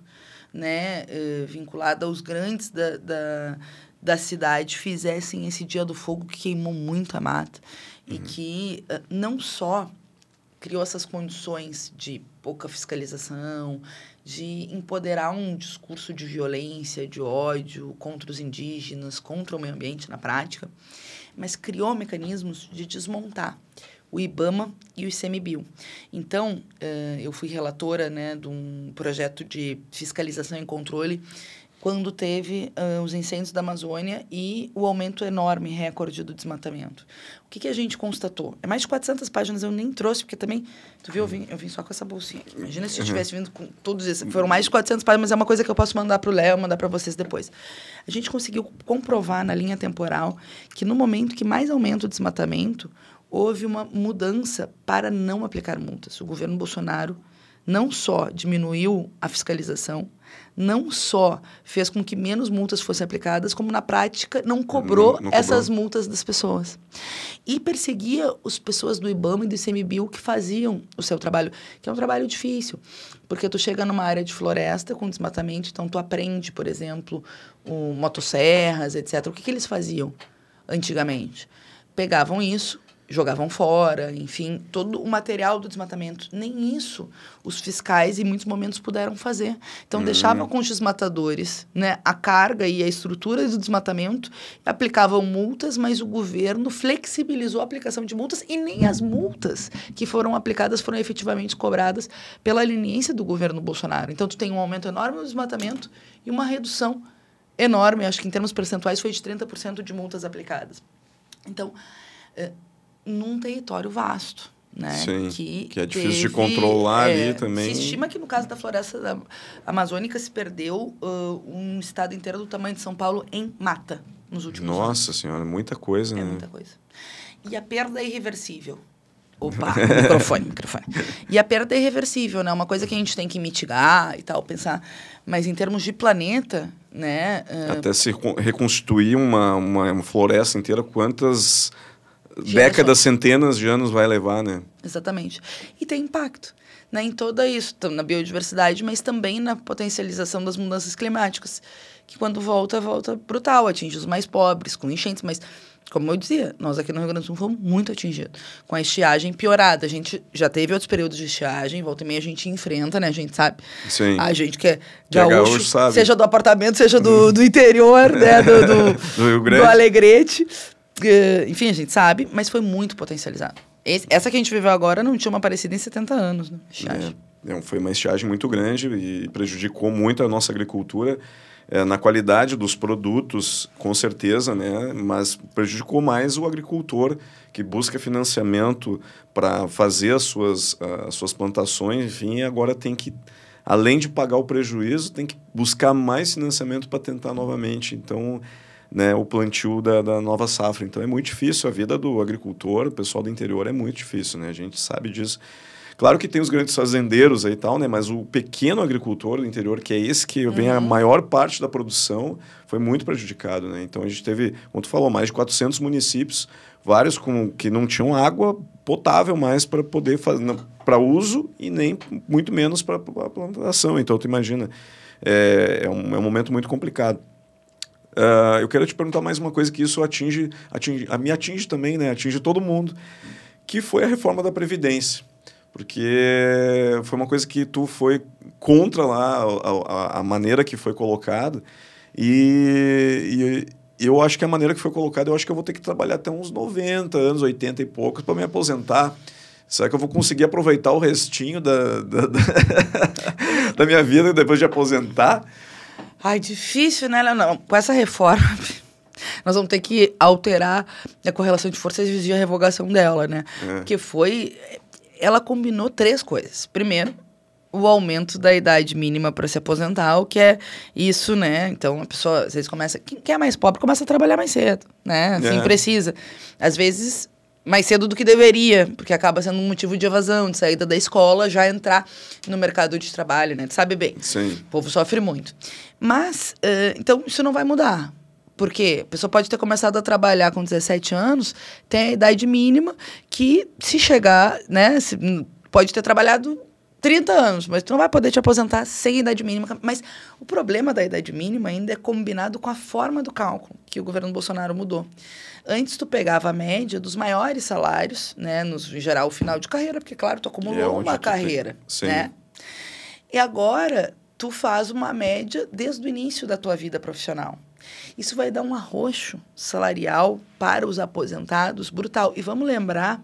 né, eh, vinculado aos grandes da, da, da cidade, fizessem esse Dia do Fogo que queimou muito a mata. E que eh, não só criou essas condições de pouca fiscalização, de empoderar um discurso de violência, de ódio contra os indígenas, contra o meio ambiente na prática, mas criou mecanismos de desmontar o IBAMA e o ICMBio. Então, eh, eu fui relatora né, de um projeto de fiscalização e controle quando teve ah, os incêndios da Amazônia e o aumento enorme, recorde do desmatamento. O que, que a gente constatou? É mais de 400 páginas, eu nem trouxe, porque também, tu viu, eu vim, eu vim só com essa bolsinha. aqui. Imagina se eu tivesse vindo com todos esses. Foram mais de 400 páginas, mas é uma coisa que eu posso mandar para o Léo, mandar para vocês depois. A gente conseguiu comprovar na linha temporal que no momento que mais aumenta o desmatamento, houve uma mudança para não aplicar multas. O governo Bolsonaro não só diminuiu a fiscalização, não só fez com que menos multas fossem aplicadas, como na prática não cobrou, Não- não essas cobrou. multas das pessoas. E perseguia as pessoas do IBAMA e do ICMBio que faziam o seu trabalho, que é um trabalho difícil, porque tu chega numa área de floresta com desmatamento, então tu aprende, por exemplo, o motosserras, etc. O que, que eles faziam antigamente? Pegavam isso, jogavam fora, enfim, todo o material do desmatamento. Nem isso os fiscais, em muitos momentos, puderam fazer. Então, uhum. deixavam com os desmatadores né, a carga e a estrutura do desmatamento, aplicavam multas, mas o governo flexibilizou a aplicação de multas e nem as multas que foram aplicadas foram efetivamente cobradas pela leniência do governo Bolsonaro. Então, tu tem um aumento enorme no desmatamento e uma redução enorme, acho que em termos percentuais foi de 30% de multas aplicadas. Então, eh, num território vasto. Né? Sim, que, que é difícil teve, de controlar é, ali também. Se estima que no caso da floresta da amazônica se perdeu uh, um estado inteiro do tamanho de São Paulo em mata nos últimos Nossa anos. Nossa senhora, muita coisa, é né? muita coisa. E a perda é irreversível. Opa, microfone, microfone. E a perda é irreversível, né? Uma coisa que a gente tem que mitigar e tal, pensar. Mas em termos de planeta, né? Uh... Até se reconstruir uma, uma, uma floresta inteira, quantas décadas, centenas de anos vai levar, né? Exatamente. E tem impacto né, em toda isso, na biodiversidade, mas também na potencialização das mudanças climáticas, que quando volta, volta brutal, atinge os mais pobres, com enchentes, mas como eu dizia, nós aqui no Rio Grande do Sul fomos muito atingidos. Com a estiagem piorada. A gente já teve outros períodos de estiagem, volta e meia a gente enfrenta, né? A gente sabe. Sim. A gente que é gaúcho, que é gaúcho sabe. seja do apartamento, seja do, do interior, né? Do, do, do, Rio Grande. do Alegrete. Enfim, a gente sabe, mas foi muito potencializado. Esse, essa que a gente viveu agora não tinha uma parecida em 70 anos, né? Estiagem. É, foi uma estiagem muito grande e prejudicou muito a nossa agricultura. É, na qualidade dos produtos, com certeza, né? mas prejudicou mais o agricultor que busca financiamento para fazer as suas, as suas plantações, enfim, e agora tem que, além de pagar o prejuízo, tem que buscar mais financiamento para tentar novamente. Então, né, o plantio da, da nova safra. Então é muito difícil a vida do agricultor, o pessoal do interior é muito difícil, né? A gente sabe disso. Claro que tem os grandes fazendeiros aí e tal, né? Mas o pequeno agricultor do interior, que é esse que uhum. vem a uhum. maior parte da produção, foi muito prejudicado, né? Então a gente teve, como tu falou, mais de 400 municípios, vários com, que não tinham água potável mais para poder fazer para uso e nem muito menos para a plantação. Então tu imagina, é, é, um, é um momento muito complicado. Uh, eu quero te perguntar mais uma coisa que isso atinge, atinge, a me atinge também, né? Atinge todo mundo, que foi a reforma da previdência, porque foi uma coisa que tu foi contra lá a, a, a maneira que foi colocado e, e, eu acho que a maneira que foi colocada, eu acho que eu vou ter que trabalhar até uns 90 anos, 80 e poucos para me aposentar. Será que eu vou conseguir aproveitar o restinho da, da, da, da minha vida depois de aposentar? Ai, difícil, né, Leonão? Com essa reforma, nós vamos ter que alterar a correlação de forças e a revogação dela, né? É. Porque foi. Ela combinou três coisas. Primeiro, o aumento da idade mínima para se aposentar, o que é isso, né? Então a pessoa, às vezes, começa. Quem é mais pobre começa a trabalhar mais cedo, né? Assim, é. precisa. Às vezes mais cedo do que deveria, porque acaba sendo um motivo de evasão, de saída da escola, já entrar no mercado de trabalho, né? Tu sabe bem. Sim. O povo sofre muito. Mas, uh, então, isso não vai mudar. Porque a pessoa pode ter começado a trabalhar com 17 anos, tem a idade mínima que, se chegar, né, se, pode ter trabalhado 30 anos, mas tu não vai poder te aposentar sem idade mínima. Mas o problema da idade mínima ainda é combinado com a forma do cálculo que o governo Bolsonaro mudou. Antes tu pegava a média dos maiores salários, né, nos, em geral, o final de carreira, porque claro, tu acumulou é uma carreira, tem... né? E agora tu faz uma média desde o início da tua vida profissional. Isso vai dar um arroxo salarial para os aposentados brutal. E vamos lembrar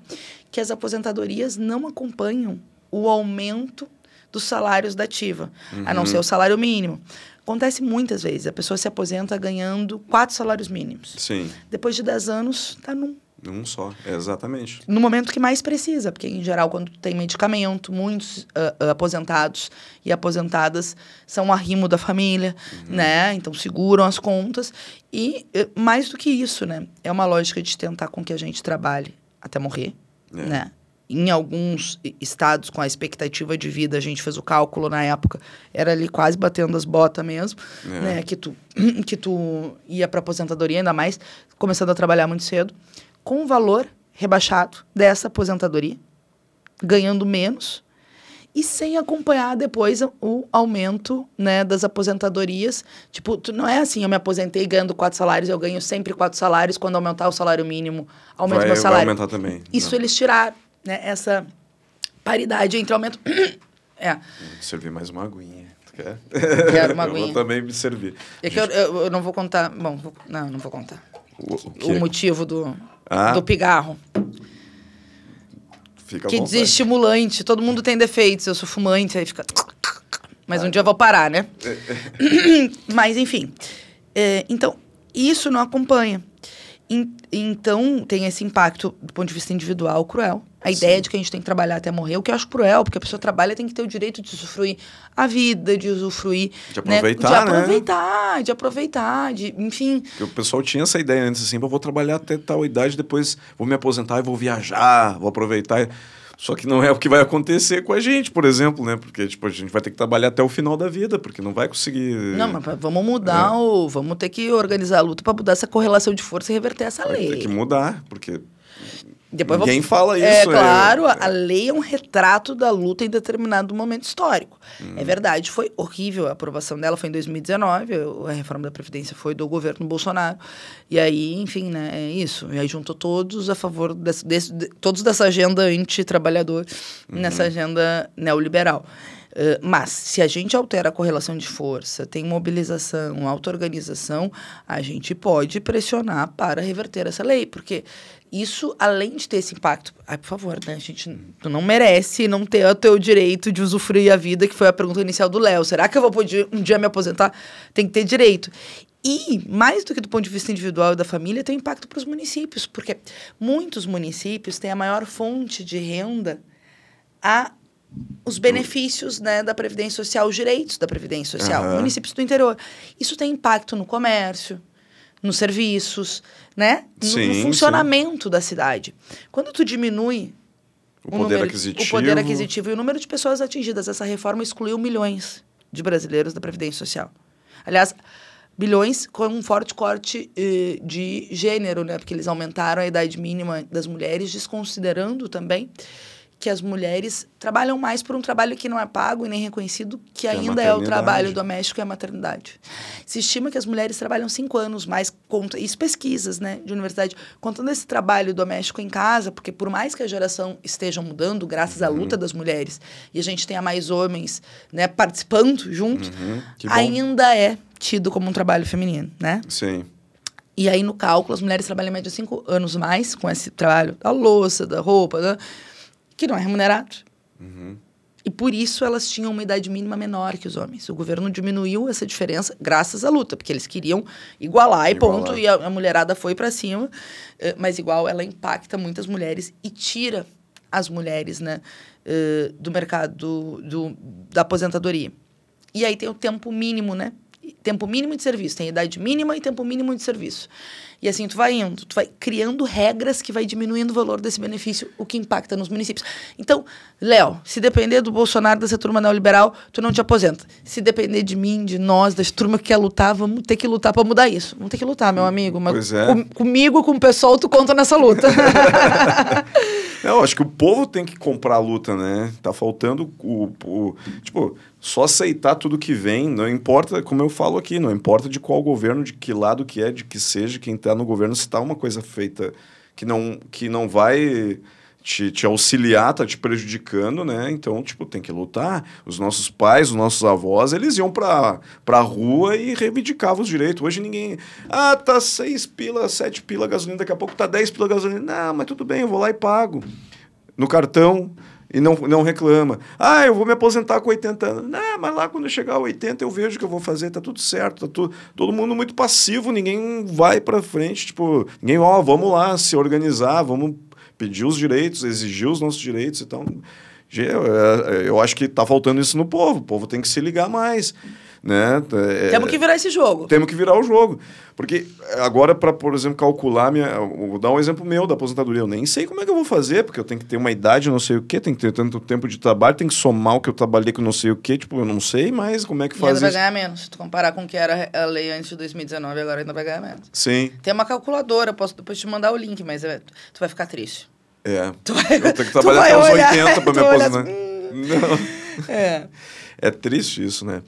que as aposentadorias não acompanham o aumento dos salários da ativa, uhum. a não uhum. ser o salário mínimo. Acontece muitas vezes. A pessoa se aposenta ganhando quatro salários mínimos. Sim. Depois de dez anos, está num. Num só, exatamente. No momento que mais precisa, porque em geral, quando tem medicamento, muitos uh, aposentados e aposentadas são arrimo da família, uhum. né? Então seguram as contas. E uh, mais do que isso, né? É uma lógica de tentar com que a gente trabalhe até morrer, é. né? Em alguns estados com a expectativa de vida, a gente fez o cálculo na época, era ali quase batendo as botas mesmo, é. né? Que tu, que tu ia para aposentadoria, ainda mais começando a trabalhar muito cedo, com o valor rebaixado dessa aposentadoria, ganhando menos e sem acompanhar depois o aumento né, das aposentadorias. Tipo, não é assim, eu me aposentei ganhando quatro salários, eu ganho sempre quatro salários, quando aumentar o salário mínimo, aumenta vai, meu salário. Vai aumentar também. Isso Não. eles tiraram, né, essa paridade entre aumento... é. Vou te servir mais uma aguinha. Tu quer? Quero uma Eu aguinha. vou também me servir. É que eu, eu, eu não vou contar... Bom, vou- não, não vou contar. O, o O motivo do, Ah. do pigarro. Fica Que desestimulante. Todo mundo tem defeitos. Eu sou fumante, aí fica. Mas um dia eu vou parar, né? Mas, enfim. É, então, isso não acompanha. En- Então, tem esse impacto do ponto de vista individual cruel. A ideia de que a gente tem que trabalhar até morrer, o que eu acho cruel, porque a pessoa trabalha tem que ter o direito de usufruir a vida, de usufruir. De né, aproveitar, de né? aproveitar, de aproveitar, de, enfim. Porque o pessoal tinha essa ideia antes, assim, eu vou trabalhar até tal idade, depois vou me aposentar e vou viajar, vou aproveitar. Só que não é o que vai acontecer com a gente, por exemplo, né? Porque, tipo, a gente vai ter que trabalhar até o final da vida, porque não vai conseguir... Não, mas vamos mudar É. o. Vamos ter que organizar a luta para mudar essa correlação de força e reverter essa Vai lei. ter que mudar, porque Depois ninguém vou... fala isso. É é- claro, a a lei é um retrato da luta em determinado momento histórico. Hum. É verdade, foi horrível. A aprovação dela foi em 2019, a reforma da Previdência foi do governo Bolsonaro. E aí, enfim, né, é isso. E aí juntou todos a favor desse, desse- de- todos dessa agenda anti-trabalhador, Uhum. nessa agenda neoliberal. Uh, mas, se a gente altera a correlação de força, tem mobilização, auto-organização, a gente pode pressionar para reverter essa lei. Porque isso, além de ter esse impacto... Ai, por favor, né? A gente tu não merece não ter o teu direito de usufruir a vida, que foi a pergunta inicial do Léo. Será que eu vou poder um dia me aposentar? Tem que ter direito. E, mais do que do ponto de vista individual e da família, tem impacto para os municípios. Porque muitos municípios têm a maior fonte de renda a os benefícios né, da Previdência Social, os direitos da Previdência Social, Aham. municípios do interior. Isso tem impacto no comércio, nos serviços, né? No, Sim, no sim. funcionamento da cidade. Quando tu diminui O poder número- aquisitivo. o poder aquisitivo e o número de pessoas atingidas, essa reforma excluiu milhões de brasileiros da Previdência Social. Aliás, bilhões com um forte corte eh, de gênero, né? Porque eles aumentaram a idade mínima das mulheres, desconsiderando também que as mulheres trabalham mais por um trabalho que não é pago e nem reconhecido, que, é a ainda é o maternidade. trabalho doméstico e a maternidade. Se estima que as mulheres trabalham cinco anos mais, conta, isso pesquisas né, de universidade, contando esse trabalho doméstico em casa, porque por mais que a geração esteja mudando, graças à Uhum. luta das mulheres, e a gente tenha mais homens né, participando junto, Uhum, que ainda é tido como um trabalho feminino, né? Sim. E aí, no cálculo, as mulheres trabalham em média cinco anos mais com esse trabalho da louça, da roupa, né, que não é remunerado. Uhum. E por isso elas tinham uma idade mínima menor que os homens. O governo diminuiu essa diferença graças à luta, porque eles queriam igualar e Igualar. ponto. E a, a mulherada foi para cima, eh, mas igual ela impacta muitas mulheres e tira as mulheres né, eh, do mercado do, da aposentadoria. E aí tem o tempo mínimo, né? Tempo mínimo de serviço. Tem idade mínima e tempo mínimo de serviço. E assim tu vai indo, tu vai criando regras que vai diminuindo o valor desse benefício, o que impacta nos municípios. Então, Léo, se depender do Bolsonaro, dessa turma neoliberal, tu não te aposenta. Se depender de mim, de nós, das turmas que quer lutar, vamos ter que lutar para mudar isso. Vamos ter que lutar, meu amigo. Mas é. com- comigo, com o pessoal, tu conta nessa luta. Não, acho que o povo tem que comprar a luta, né? Tá faltando o, o- Tipo, só aceitar tudo que vem, não importa, como eu falo aqui, não importa de qual governo, de que lado que é, de que seja, quem no governo, se tá uma coisa feita que não, que não vai te, te auxiliar, tá te prejudicando, né? Então, tipo, tem que lutar. Os nossos pais, os nossos avós, eles iam pra, pra rua e reivindicavam os direitos. Hoje ninguém. Ah, tá seis pila, sete pila gasolina, daqui a pouco tá 10 pila gasolina. Não, mas tudo bem, eu vou lá e pago. No cartão. E não, não reclama. Ah, eu vou me aposentar com 80 anos. Não, mas lá quando eu chegar a 80 eu vejo o que eu vou fazer, tá tudo certo, tá tudo, todo mundo muito passivo, ninguém vai pra frente, tipo, ninguém, ó, vamos lá se organizar, vamos pedir os direitos, exigir os nossos direitos e tal. Gê, Eu, eu acho que tá faltando isso no povo, o povo tem que se ligar mais, né? É, Temos que virar esse jogo. temos que virar o jogo. Porque agora, para, por exemplo, calcular minha. Vou dar um exemplo meu da aposentadoria. Eu nem sei como é que eu vou fazer, porque eu tenho que ter uma idade, não sei o quê, tem que ter tanto tempo de trabalho, tem que somar o que eu trabalhei com não sei o quê. Tipo, eu não sei mais como é que E ainda faz vai isso. ganhar menos. Se tu comparar com o que era a lei antes de 2019, agora ainda vai ganhar menos. Sim, Tem uma calculadora, posso depois te mandar o link, mas é, tu vai ficar triste. é. Tu vai, Eu tenho que trabalhar até uns olhar- 80 para me vai olhar aposentar. assim, Não. É. É triste isso, né?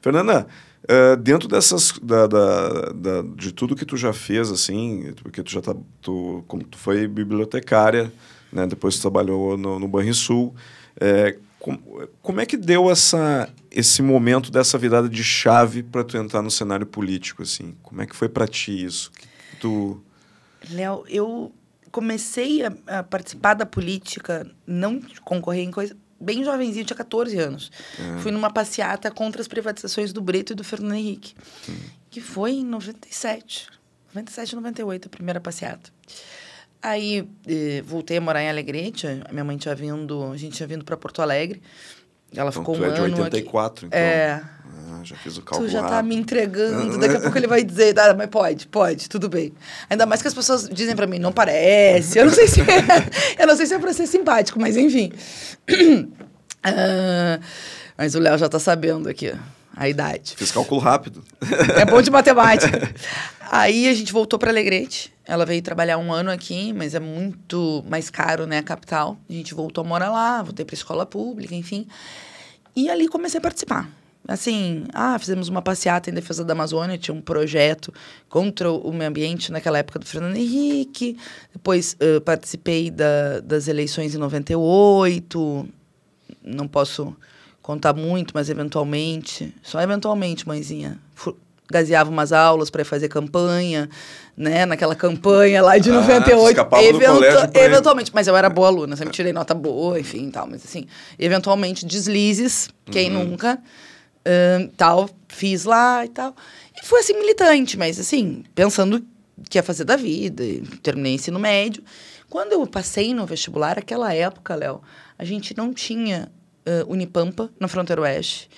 Fernanda, uh, dentro dessas. Da, da, da, de tudo que tu já fez, assim, porque tu já tá. Tu, como tu foi bibliotecária, né? Depois tu trabalhou no, no Banrisul. É, com, como é que deu essa, esse momento dessa virada de chave para tu entrar no cenário político, assim? Como é que foi para ti isso? Tu... Léo, eu comecei a, a, participar da política, não concorrer em coisa, bem jovenzinho, tinha 14 anos. É. Fui numa passeata contra as privatizações do Brito e do Fernando Henrique, hum. que foi em 97. 97, 98, a primeira passeata. Aí eh, voltei a morar em Alegrete, a minha mãe tinha vindo, a gente tinha vindo para Porto Alegre. Ela então, ficou um é ano. de 84, aqui. então. É. Ah, já fiz o cálculo. Tu já tá rápido. me entregando. Daqui a pouco ele vai dizer, ah, mas pode, pode, tudo bem. Ainda mais que as pessoas dizem para mim, não parece. Eu não sei se é, eu não sei se é pra ser simpático, mas enfim. uh, mas o Léo já tá sabendo aqui a idade. Fiz cálculo rápido. É bom de matemática. Aí a gente voltou para Alegrete. Ela veio trabalhar um ano aqui, mas é muito mais caro, né, a capital. A gente voltou a morar lá, voltei para escola pública, enfim. E ali comecei a participar. Assim, ah, fizemos uma passeata em defesa da Amazônia, tinha um projeto contra o meio ambiente naquela época do Fernando Henrique. Depois uh, participei da, das eleições em 98. Não posso contar muito, mas eventualmente, só eventualmente, mãezinha, gaseava umas aulas para fazer campanha, né? Naquela campanha lá de ah, 98. Eventu eventualmente, mas eu era boa aluna, sempre tirei nota boa, enfim, tal, mas assim, eventualmente deslizes, quem uhum. nunca, uh, tal, fiz lá e tal. E foi assim militante, mas assim, pensando que ia fazer da vida, terminei ensino médio. Quando eu passei no vestibular, aquela época, Léo, a gente não tinha uh, Unipampa, na fronteira oeste.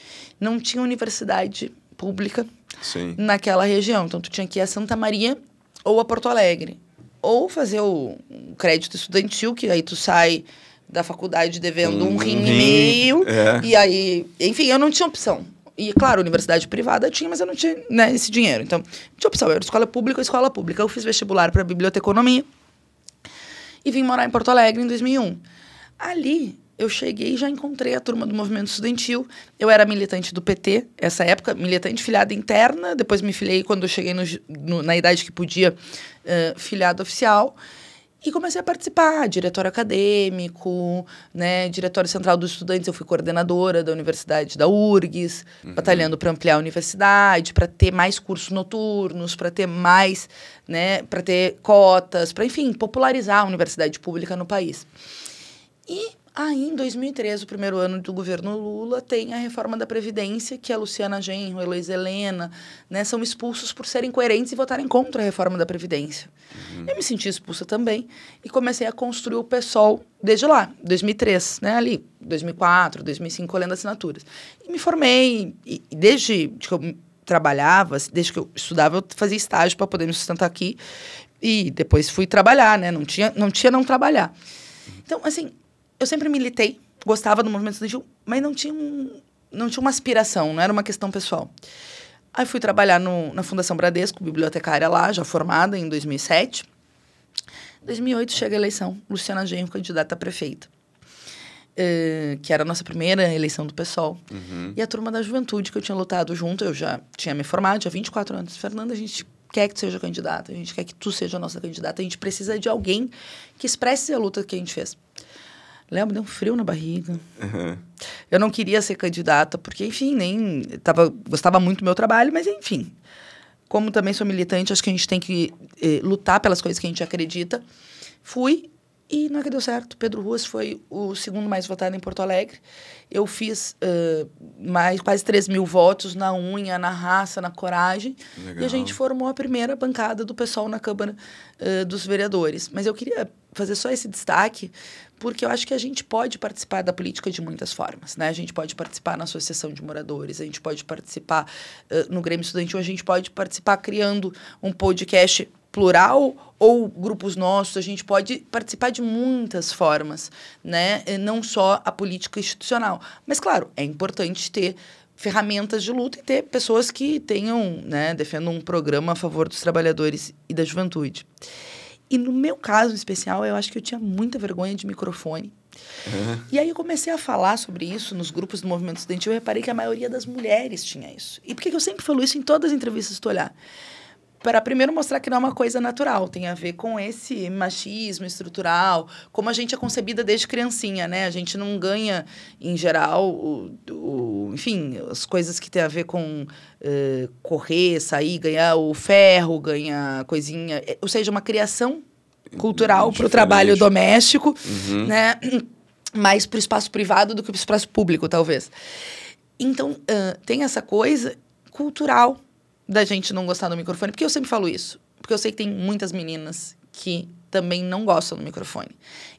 Não tinha universidade pública Sim. naquela região. Então, tu tinha que ir a Santa Maria ou a Porto Alegre. Ou fazer o crédito estudantil, que aí tu sai da faculdade devendo um, um rim, rim e meio. É. E aí, enfim, eu não tinha opção. E, claro, universidade privada tinha, mas eu não tinha né, esse dinheiro. Então, tinha opção. Era escola pública ou escola pública. Eu fiz vestibular para biblioteconomia e vim morar em Porto Alegre em 2001. Ali, eu cheguei e já encontrei a turma do movimento estudantil. Eu era militante do PT, essa época, militante filiada interna. Depois me filiei quando eu cheguei no, no, na idade que podia, uh, filiado oficial. E comecei a participar, diretório acadêmico, né, diretório central dos estudantes. Eu fui coordenadora da universidade da URGS, uhum. batalhando para ampliar a universidade, para ter mais cursos noturnos, para ter mais, né, para ter cotas, para, enfim, popularizar a universidade pública no país. E Aí, em 2013, o primeiro ano do governo Lula, tem a reforma da Previdência, que a Luciana Genro, a Heloísa Helena, né, são expulsos por serem coerentes e votarem contra a reforma da Previdência. Uhum. Eu me senti expulsa também e comecei a construir o PSOL desde lá, 2003, né, ali, 2004, 2005, olhando assinaturas. E me formei, e desde que eu trabalhava, desde que eu estudava, eu fazia estágio para poder me sustentar aqui. E depois fui trabalhar, né, não tinha não, tinha não trabalhar. Então, assim, eu sempre militei, gostava do movimento estudantil, mas não tinha, um, não tinha uma aspiração, não era uma questão pessoal. Aí fui trabalhar no, na Fundação Bradesco, bibliotecária lá, já formada em 2007. Em 2008 chega a eleição, Luciana Genro, candidata a prefeita. Uh, que era a nossa primeira eleição do PSOL. Uhum. E a turma da juventude que eu tinha lutado junto, eu já tinha me formado, tinha 24 anos. Fernanda, a gente quer que tu seja candidata, a gente quer que tu seja a nossa candidata, a gente precisa de alguém que expresse a luta que a gente fez. Me deu um frio na barriga. Uhum. Eu não queria ser candidata, porque, enfim, nem. Tava, gostava muito do meu trabalho, mas, enfim. Como também sou militante, acho que a gente tem que eh, lutar pelas coisas que a gente acredita. Fui e não é que deu certo. Pedro Ruas foi o segundo mais votado em Porto Alegre. Eu fiz uh, mais quase 3 mil votos na unha, na raça, na coragem. Legal. E a gente formou a primeira bancada do pessoal na Câmara uh, dos Vereadores. Mas eu queria fazer só esse destaque, porque eu acho que a gente pode participar da política de muitas formas. Né? A gente pode participar na associação de moradores, a gente pode participar uh, no Grêmio Estudantil, a gente pode participar criando um podcast plural ou grupos nossos, a gente pode participar de muitas formas, né? Não só a política institucional. Mas, claro, é importante ter ferramentas de luta e ter pessoas que tenham, né, defendam um programa a favor dos trabalhadores e da juventude. E no meu caso especial, eu acho que eu tinha muita vergonha de microfone. Uhum. E aí eu comecei a falar sobre isso nos grupos do movimento estudantil e reparei que a maioria das mulheres tinha isso. E por que eu sempre falo isso em todas as entrevistas que tu olhar? Para primeiro mostrar que não é uma coisa natural, tem a ver com esse machismo estrutural, como a gente é concebida desde criancinha, né? A gente não ganha, em geral, o, o enfim, as coisas que tem a ver com uh, correr, sair, ganhar o ferro, ganhar coisinha, é, ou seja, uma criação cultural para o trabalho doméstico, uhum. né? Mais para o espaço privado do que para o espaço público, talvez. Então, uh, tem essa coisa cultural da gente não gostar do microfone. Porque eu sempre falo isso. Porque eu sei que tem muitas meninas que também não gostam do microfone.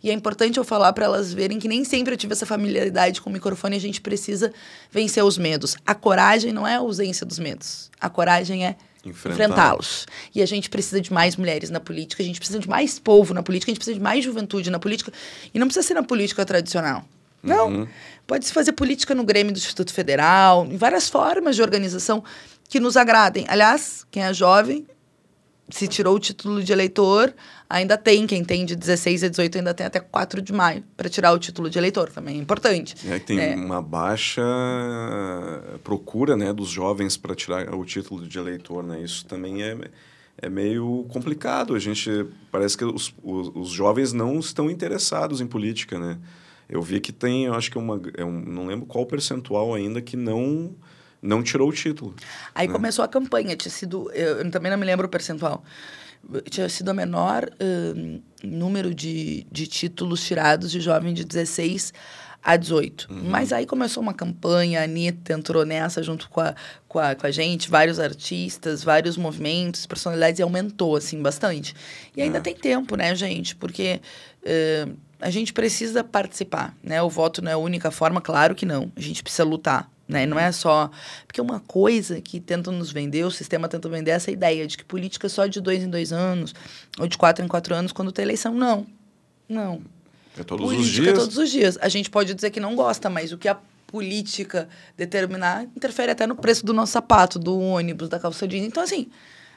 E é importante eu falar para elas verem que nem sempre eu tive essa familiaridade com o microfone a gente precisa vencer os medos. A coragem não é a ausência dos medos. A coragem é enfrentá-los. E a gente precisa de mais mulheres na política, a gente precisa de mais povo na política, a gente precisa de mais juventude na política. E não precisa ser na política tradicional. Não. Uhum. Pode-se fazer política no Grêmio do Instituto Federal, em várias formas de organização que nos agradem. Aliás, quem é jovem, se tirou o título de eleitor, ainda tem. Quem tem de 16 a 18 ainda tem até 4 de maio para tirar o título de eleitor. Também é importante. É, tem é. uma baixa procura né, dos jovens para tirar o título de eleitor. Né? Isso também é, é meio complicado. A gente parece que os, os, os jovens não estão interessados em política. Né? Eu vi que tem, eu acho que uma, é um, não lembro qual percentual ainda que não não tirou o título. Aí né? começou a campanha, tinha sido, eu, também não me lembro o percentual, tinha sido a menor uh, número de, de títulos tirados de jovem de 16 a 18. Uhum. Mas aí começou uma campanha, a Anitta entrou nessa junto com a, com a, com a gente, vários artistas, vários movimentos, personalidades, e aumentou, assim, bastante. E ainda é. tem tempo, né, gente? Porque uh, a gente precisa participar, né? O voto não é a única forma, claro que não. A gente precisa lutar né? Não é só. Porque uma coisa que tentam nos vender, o sistema tenta vender essa ideia de que política é só de dois em dois anos, ou de quatro em quatro anos, quando tem eleição. Não. Não. É todos política os dias. é todos os dias. A gente pode dizer que não gosta, mas o que a política determinar interfere até no preço do nosso sapato, do ônibus, da calça jeans. Então, assim,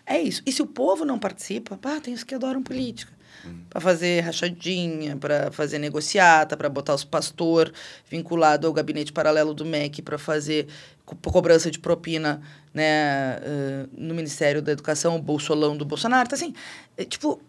é isso. E se o povo não participa, pá, tem os que adoram política para fazer rachadinha, para fazer negociata, para botar os pastor vinculado ao gabinete paralelo do MEC para fazer co cobrança de propina né, uh, no Ministério da Educação, o bolsolão do Bolsonaro. Então, assim, é, tipo,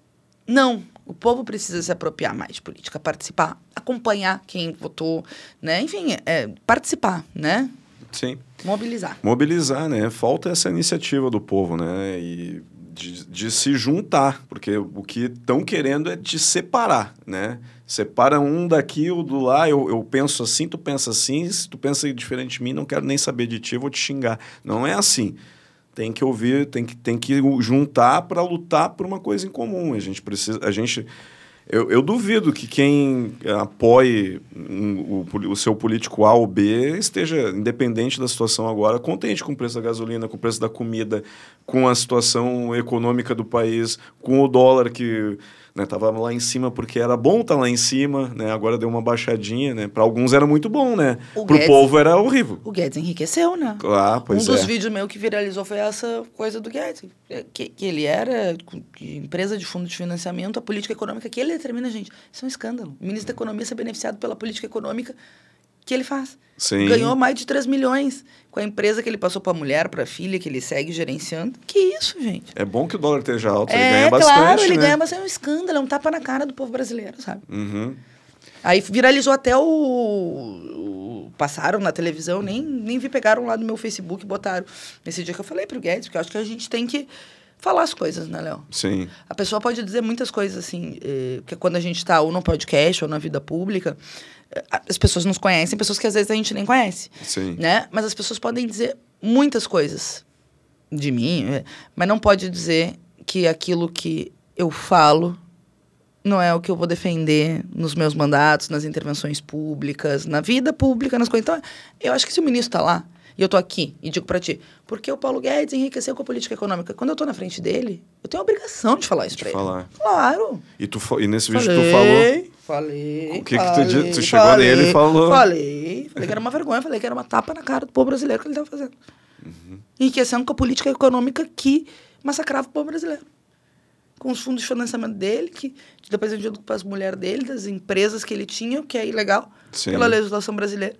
não. O povo precisa se apropriar mais de política, participar, acompanhar quem votou, né? Enfim, é, participar, né? Sim. Mobilizar. Mobilizar, né? Falta essa iniciativa do povo, né? E de, de se juntar, porque o que estão querendo é te separar, né? Separa um daqui, o do lá, eu, eu penso assim, tu pensa assim, se tu pensa diferente de mim, não quero nem saber de ti, eu vou te xingar. Não é assim. Tem que ouvir, tem que, tem que juntar para lutar por uma coisa em comum. A gente precisa, a gente eu, eu, duvido que quem apoie um, o, o, seu político A ou B esteja, independente da situação agora, contente com o preço da gasolina, com o preço da comida, com a situação econômica do país, com o dólar que né? Tava lá em cima porque era bom estar tá lá em cima, né? Agora deu uma baixadinha, né? Para alguns era muito bom, né? O Pro Guedes, povo era horrível. O Guedes enriqueceu, né? Ah, pois um é. dos vídeos meu que viralizou foi essa coisa do Guedes. Que, que ele era empresa de fundo de financiamento, a política econômica que ele determina, gente. Isso é um escândalo. O ministro da Economia ser beneficiado pela política econômica que ele faz. Sim. Ganhou mais de 3 milhões com a empresa que ele passou para a mulher, para a filha, que ele segue gerenciando. Que isso, gente? É bom que o dólar esteja alto, é, ele ganha bastante, claro, ele né? ganha bastante. É um escândalo, é um tapa na cara do povo brasileiro, sabe? Uhum. Aí viralizou até o, o, Passaram na televisão, nem, nem vi, pegaram lá no meu Facebook e botaram. Nesse dia que eu falei para o Guedes, porque eu acho que a gente tem que falar as coisas, né, Léo? Sim. A pessoa pode dizer muitas coisas, assim, eh, que quando a gente está ou no podcast ou na vida pública, as pessoas nos conhecem, pessoas que às vezes a gente nem conhece. Sim. Né? Mas as pessoas podem dizer muitas coisas de mim, é, mas não pode dizer que aquilo que eu falo não é o que eu vou defender nos meus mandatos, nas intervenções públicas, na vida pública, nas coisas. Então, eu acho que se o ministro está lá, e eu tô aqui e digo para ti, porque o Paulo Guedes enriqueceu com a política econômica. Quando eu tô na frente dele, eu tenho a obrigação de falar isso para ele. Falar. Claro. E, tu, e nesse vídeo falei, tu falou. Falei. O que, falei, que tu, tu chegou falei, nele e falou? Falei. Falei que era uma vergonha, falei que era uma tapa na cara do povo brasileiro que ele estava fazendo. Uhum. Enriquecendo com a política econômica que massacrava o povo brasileiro. com os fundos de financiamento dele, que depois vendido para as mulheres dele, das empresas que ele tinha, o que é ilegal Sim. pela legislação brasileira.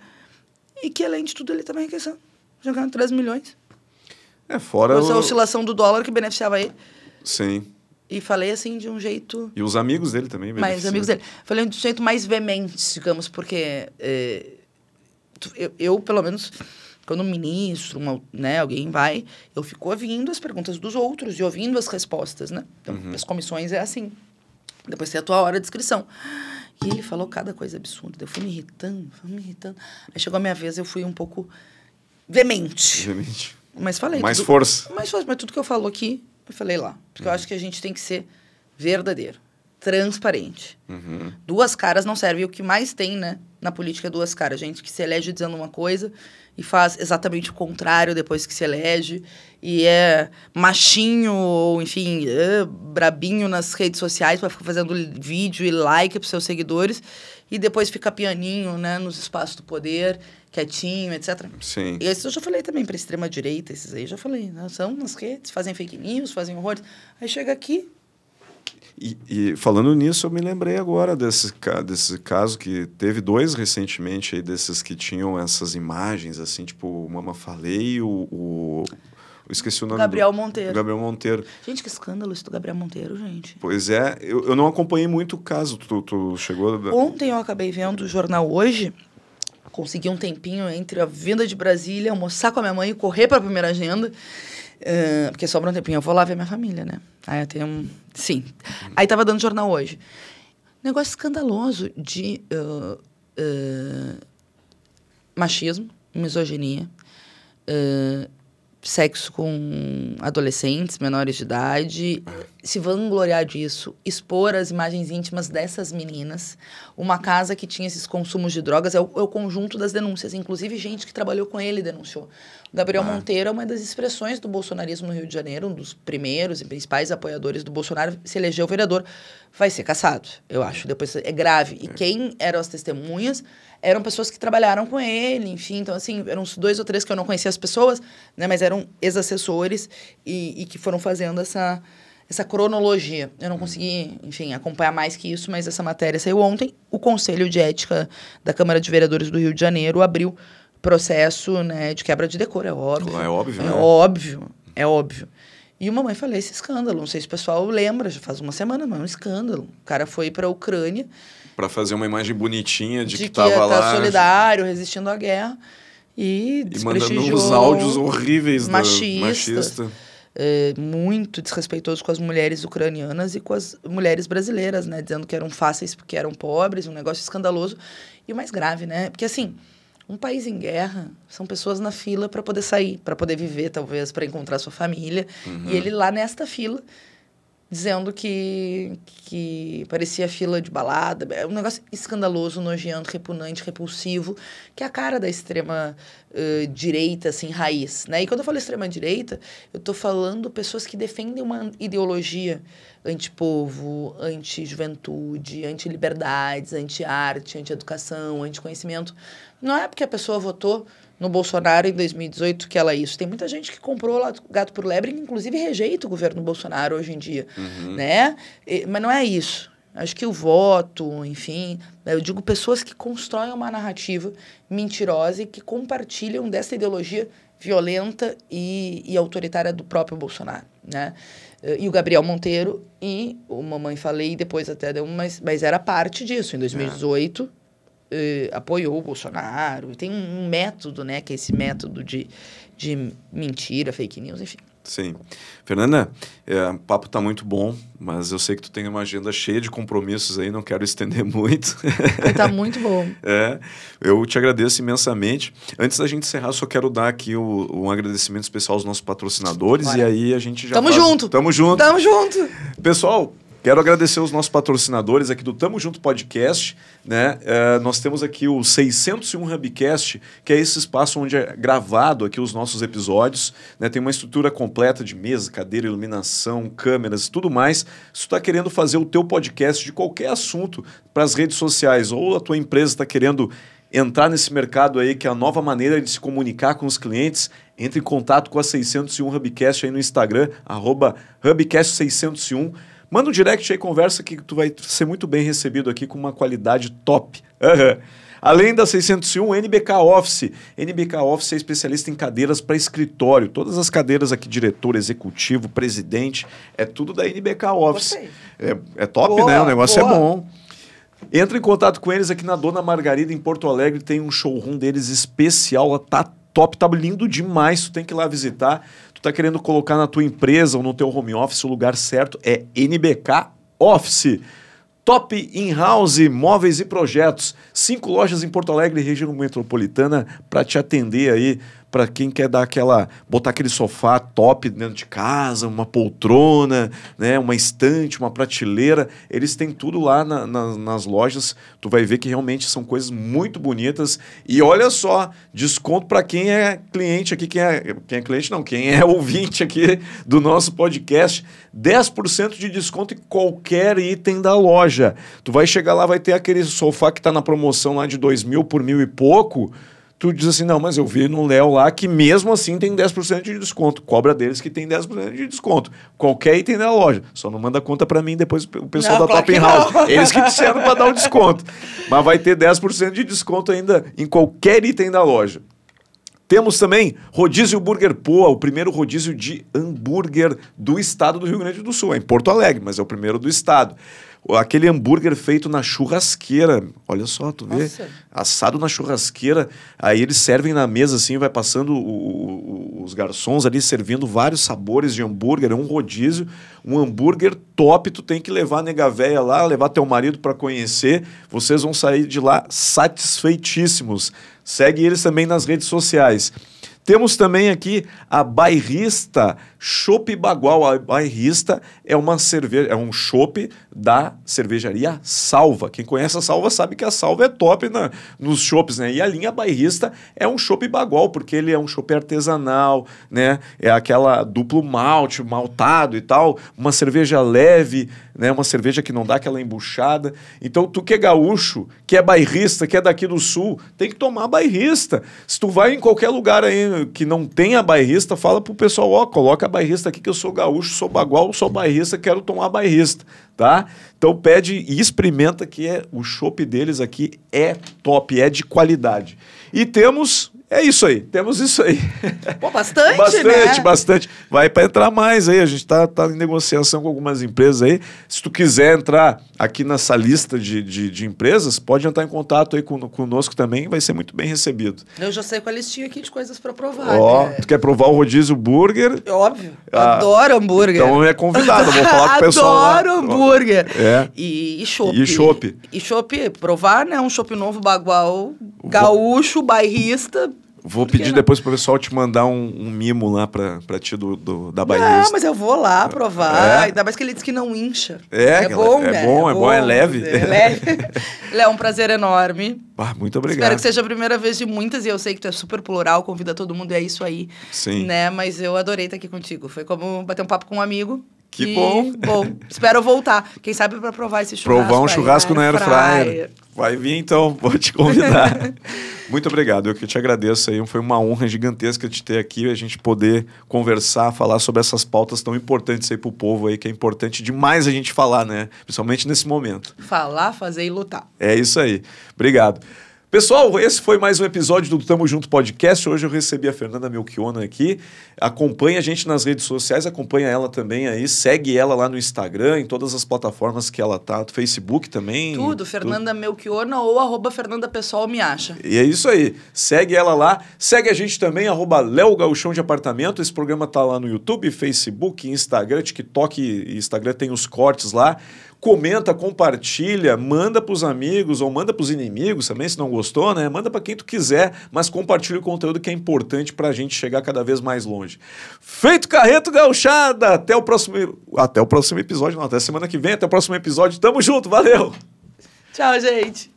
E que, além de tudo, ele também enriqueceu. Jogando 3 milhões. É, fora. Essa O... oscilação do dólar que beneficiava ele. Sim. E falei assim de um jeito. E os amigos dele também. Beneficiam. amigos dele. Falei de um jeito mais veemente, digamos, porque é, eu, eu, pelo menos, quando um ministro, uma- né, alguém vai, eu fico ouvindo as perguntas dos outros e ouvindo as respostas, né? Então, as comissões é assim. Depois tem a tua hora de inscrição. E ele falou cada coisa absurda. Eu fui me irritando, fui me irritando. Aí chegou a minha vez, eu fui um pouco veemente. Obviamente. Mas falei. Mais tudo- força. Mais força, mas tudo que eu falo aqui, eu falei lá. Porque eu acho que a gente tem que ser verdadeiro, transparente. Uhum. Duas caras não servem. E o que mais tem, né, na política é duas caras. Gente que se elege dizendo uma coisa e faz exatamente o contrário depois que se elege. E é machinho, ou enfim, é brabinho nas redes sociais para ficar fazendo vídeo e like para seus seguidores. E depois fica pianinho, né, nos espaços do poder, quietinho, etc. Sim. E esses eu já falei também para extrema-direita, esses aí já falei. Né? São nas redes, fazem fake news, fazem horrores. Aí chega aqui, E, e falando nisso, eu me lembrei agora desse, desse caso que teve dois recentemente aí, desses que tinham essas imagens, assim, tipo, o Mama Falei e o, o. Eu esqueci o nome Gabriel do, Monteiro. Gabriel Monteiro. Gente, que escândalo isso do Gabriel Monteiro, gente. Pois é, eu, eu não acompanhei muito o caso. Tu, tu chegou. Ontem eu acabei vendo o jornal hoje, consegui um tempinho entre a vinda de Brasília, almoçar com a minha mãe e correr para a primeira agenda. Eh, porque sobra um tempinho, eu vou lá ver minha família, né? Aí eu tenho. um- Sim. Aí tava dando jornal hoje. Negócio escandaloso de ah, ah, machismo, misoginia, ah, sexo com adolescentes, menores de idade, se vangloriar disso, expor as imagens íntimas dessas meninas, uma casa que tinha esses consumos de drogas, é o, é o conjunto das denúncias. Inclusive, gente que trabalhou com ele denunciou. O Gabriel Ah. Monteiro é uma das expressões do bolsonarismo no Rio de Janeiro, um dos primeiros e principais apoiadores do Bolsonaro, se elegeu vereador, vai ser caçado, eu acho. Depois é grave. E quem eram as testemunhas eram pessoas que trabalharam com ele, enfim. Então, assim, eram uns dois ou três que eu não conhecia as pessoas, né? Mas eram ex-assessores e, e que foram fazendo essa, essa cronologia. Eu não consegui, enfim, acompanhar mais que isso, mas essa matéria saiu ontem. O Conselho de Ética da Câmara de Vereadores do Rio de Janeiro abriu processo né, de quebra de decoro, é óbvio. É óbvio, É né? óbvio, é óbvio. E uma mãe falou esse escândalo, não sei se o pessoal lembra, já faz uma semana, mas é um escândalo. O cara foi para a Ucrânia, Pra fazer uma imagem bonitinha de, de que que tava ia lá. estar solidário, resistindo à guerra, e E mandando uns áudios horríveis da- machista, machista. É, muito desrespeitoso com as mulheres ucranianas e com as mulheres brasileiras, né? Dizendo que eram fáceis porque eram pobres, um negócio escandaloso. E o mais grave, né? Porque assim, um país em guerra são pessoas na fila para poder sair, para poder viver, talvez, para encontrar sua família. Uhum. E ele lá nesta fila, dizendo que, que parecia fila de balada. É um negócio escandaloso, nojento, repugnante, repulsivo, que é a cara da extrema eh, direita, assim, raiz. Né? E quando eu falo extrema direita, eu estou falando pessoas que defendem uma ideologia antipovo, anti-juventude, anti-liberdades, anti-arte, anti-educação, anti-conhecimento. Não é porque a pessoa votou no Bolsonaro em 2018 que ela é isso. Tem muita gente que comprou gato por lebre, inclusive rejeita o governo Bolsonaro hoje em dia, né? E- mas não é isso. Acho que o voto, enfim, eu digo pessoas que constroem uma narrativa mentirosa e que compartilham dessa ideologia violenta e, e autoritária do próprio Bolsonaro, né? Eh, E o Gabriel Monteiro e o Mamãe Falei depois até deu, mas, mas era parte disso. Em 2018, eh, apoiou o Bolsonaro. Tem um método, né? Que é esse método de, de mentira, fake news, enfim. Sim. Fernanda, é, o papo tá muito bom, mas eu sei que tu tem uma agenda cheia de compromissos aí, não quero estender muito. Mas tá muito bom. É, eu te agradeço imensamente. Antes da gente encerrar, só quero dar aqui o- um agradecimento especial aos nossos patrocinadores Bora. e aí a gente já Tamo faz- junto. Tamo junto. Tamo junto! Pessoal, quero agradecer os nossos patrocinadores aqui do Tamo Junto Podcast. Né? É, nós temos aqui o 601 Hubcast, que é esse espaço onde é gravado aqui os nossos episódios. Né? Tem uma estrutura completa de mesa, cadeira, iluminação, câmeras e tudo mais. Se tu está querendo fazer o teu podcast de qualquer assunto para as redes sociais ou a tua empresa está querendo entrar nesse mercado aí, que é a nova maneira de se comunicar com os clientes, entre em contato com a 601 Hubcast aí no Instagram, arroba Hubcast601, Manda um direct aí, conversa que tu vai ser muito bem recebido aqui com uma qualidade top. Uhum. Além da 601, NBK Office. NBK Office é especialista em cadeiras para escritório. Todas as cadeiras aqui, diretor, executivo, presidente, é tudo da NBK Office. É, é, top, boa, né? O negócio é boa. é bom. Entra em contato com eles aqui na Dona Margarida, em Porto Alegre. Tem um showroom deles especial. Tá top, tá lindo demais. Tu tem que ir lá visitar. Tu tá querendo colocar na tua empresa ou no teu home office o lugar certo é NBK Office. Top In-House Móveis e Projetos. Cinco lojas em Porto Alegre, região metropolitana, para te atender aí para quem quer dar aquela botar aquele sofá top dentro de casa, uma poltrona, né, uma estante, uma prateleira, eles têm tudo lá na, na, nas lojas. Tu vai ver que realmente são coisas muito bonitas. E olha só, desconto para quem é cliente aqui, quem é, quem é cliente não, quem é ouvinte aqui do nosso podcast, 10% de desconto em qualquer item da loja. Tu vai chegar lá, vai ter aquele sofá que está na promoção lá de dois mil por mil e pouco tu diz assim, não, mas eu vi no Léo lá que mesmo assim tem 10% de desconto. Cobra deles que tem 10% de desconto. Qualquer item da loja. Só não manda conta para mim depois o pessoal não, da Top House. Não. Eles que disseram para dar o um desconto. Mas vai ter 10% de desconto ainda em qualquer item da loja. Temos também Rodízio Burger Poa, o primeiro rodízio de hambúrguer do estado do Rio Grande do Sul. É em Porto Alegre, mas é o primeiro do estado. Aquele hambúrguer feito na churrasqueira. Olha só, tu vê. Nossa. Assado na churrasqueira. Aí eles servem na mesa assim, vai passando o, o, os garçons ali servindo vários sabores de hambúrguer. É um rodízio. Um hambúrguer top. Tu tem que levar a nega véia lá, levar teu marido para conhecer. Vocês vão sair de lá satisfeitíssimos. Segue eles também nas redes sociais. Temos também aqui a bairrista Chopp Bagual. A bairrista é uma cerveja, é um chopp da cervejaria Salva. Quem conhece a Salva sabe que a Salva é top na, nos chopps, né? E a linha bairrista é um chopp Bagual, porque ele é um chopp artesanal, né? É aquela duplo malte, maltado e tal, uma cerveja leve, né? Uma cerveja que não dá aquela embuchada. Então, tu que é gaúcho, que é bairrista, que é daqui do sul, tem que tomar bairrista. Se tu vai em qualquer lugar aí que não tenha bairrista, fala pro pessoal, ó, coloca a bairrista aqui que eu sou gaúcho, sou bagual, sou bairrista, quero tomar bairrista, tá? Então pede e experimenta que é o chopp deles aqui é top, é de qualidade. E temos é isso aí, temos isso aí. Pô, bastante, Bastante, né? bastante. Vai para entrar mais aí, a gente está tá em negociação com algumas empresas aí. Se tu quiser entrar aqui nessa lista de, de, de empresas, pode entrar em contato aí com, conosco também, vai ser muito bem recebido. Eu já sei com a listinha aqui de coisas para provar. Ó, né? tu quer provar o rodízio burger? Óbvio, ah, adoro hambúrguer. Então é convidado, vou falar com o pessoal Adoro hambúrguer. É. E, e chopp. E chopp. E chopp, provar, né, um chopp novo bagual, gaúcho, bairrista, Vou pedir depois pro pessoal te mandar um, um mimo lá pra, pra ti do, do da Bahia. Não, mas eu vou lá provar. É. Ainda mais que ele disse que não incha. É, é bom, é, é, bom, é, bom, é leve. É leve. é um prazer enorme. Ah, muito obrigado. Espero que seja a primeira vez de muitas e eu sei que tu é super plural, convida todo mundo e é isso aí. Sim. Né? Mas eu adorei estar aqui contigo. Foi como bater um papo com um amigo. Que bom. Bom, espero voltar. Quem sabe para provar esse churrasco. Provar um churrasco na Air Fryer. Vai vir então, vou te convidar. Muito obrigado, eu que te agradeço aí. Foi uma honra gigantesca te ter aqui, a gente poder conversar, falar sobre essas pautas tão importantes aí pro povo aí, que é importante demais a gente falar, né? Principalmente nesse momento. Falar, fazer e lutar. É isso aí. Obrigado. Pessoal, esse foi mais um episódio do Tamo Junto Podcast. Hoje eu recebi a Fernanda Melchiona aqui. Acompanha a gente nas redes sociais, acompanha ela também aí, segue ela lá no Instagram, em todas as plataformas que ela tá, no Facebook também. Tudo, Fernanda tudo. Melchiona ou arroba Fernanda Pessoal me acha. E é isso aí. Segue ela lá. Segue a gente também, arroba Léo Gauchão de Apartamento. Esse programa tá lá no YouTube, Facebook, Instagram, TikTok Instagram tem os cortes lá comenta, compartilha, manda para os amigos ou manda para os inimigos também, se não gostou, né? Manda para quem tu quiser, mas compartilha o conteúdo que é importante para a gente chegar cada vez mais longe. Feito Carreto Gauchada! Até o próximo, até o próximo episódio, não, até semana que vem, até o próximo episódio. Tamo junto, valeu! Tchau, gente!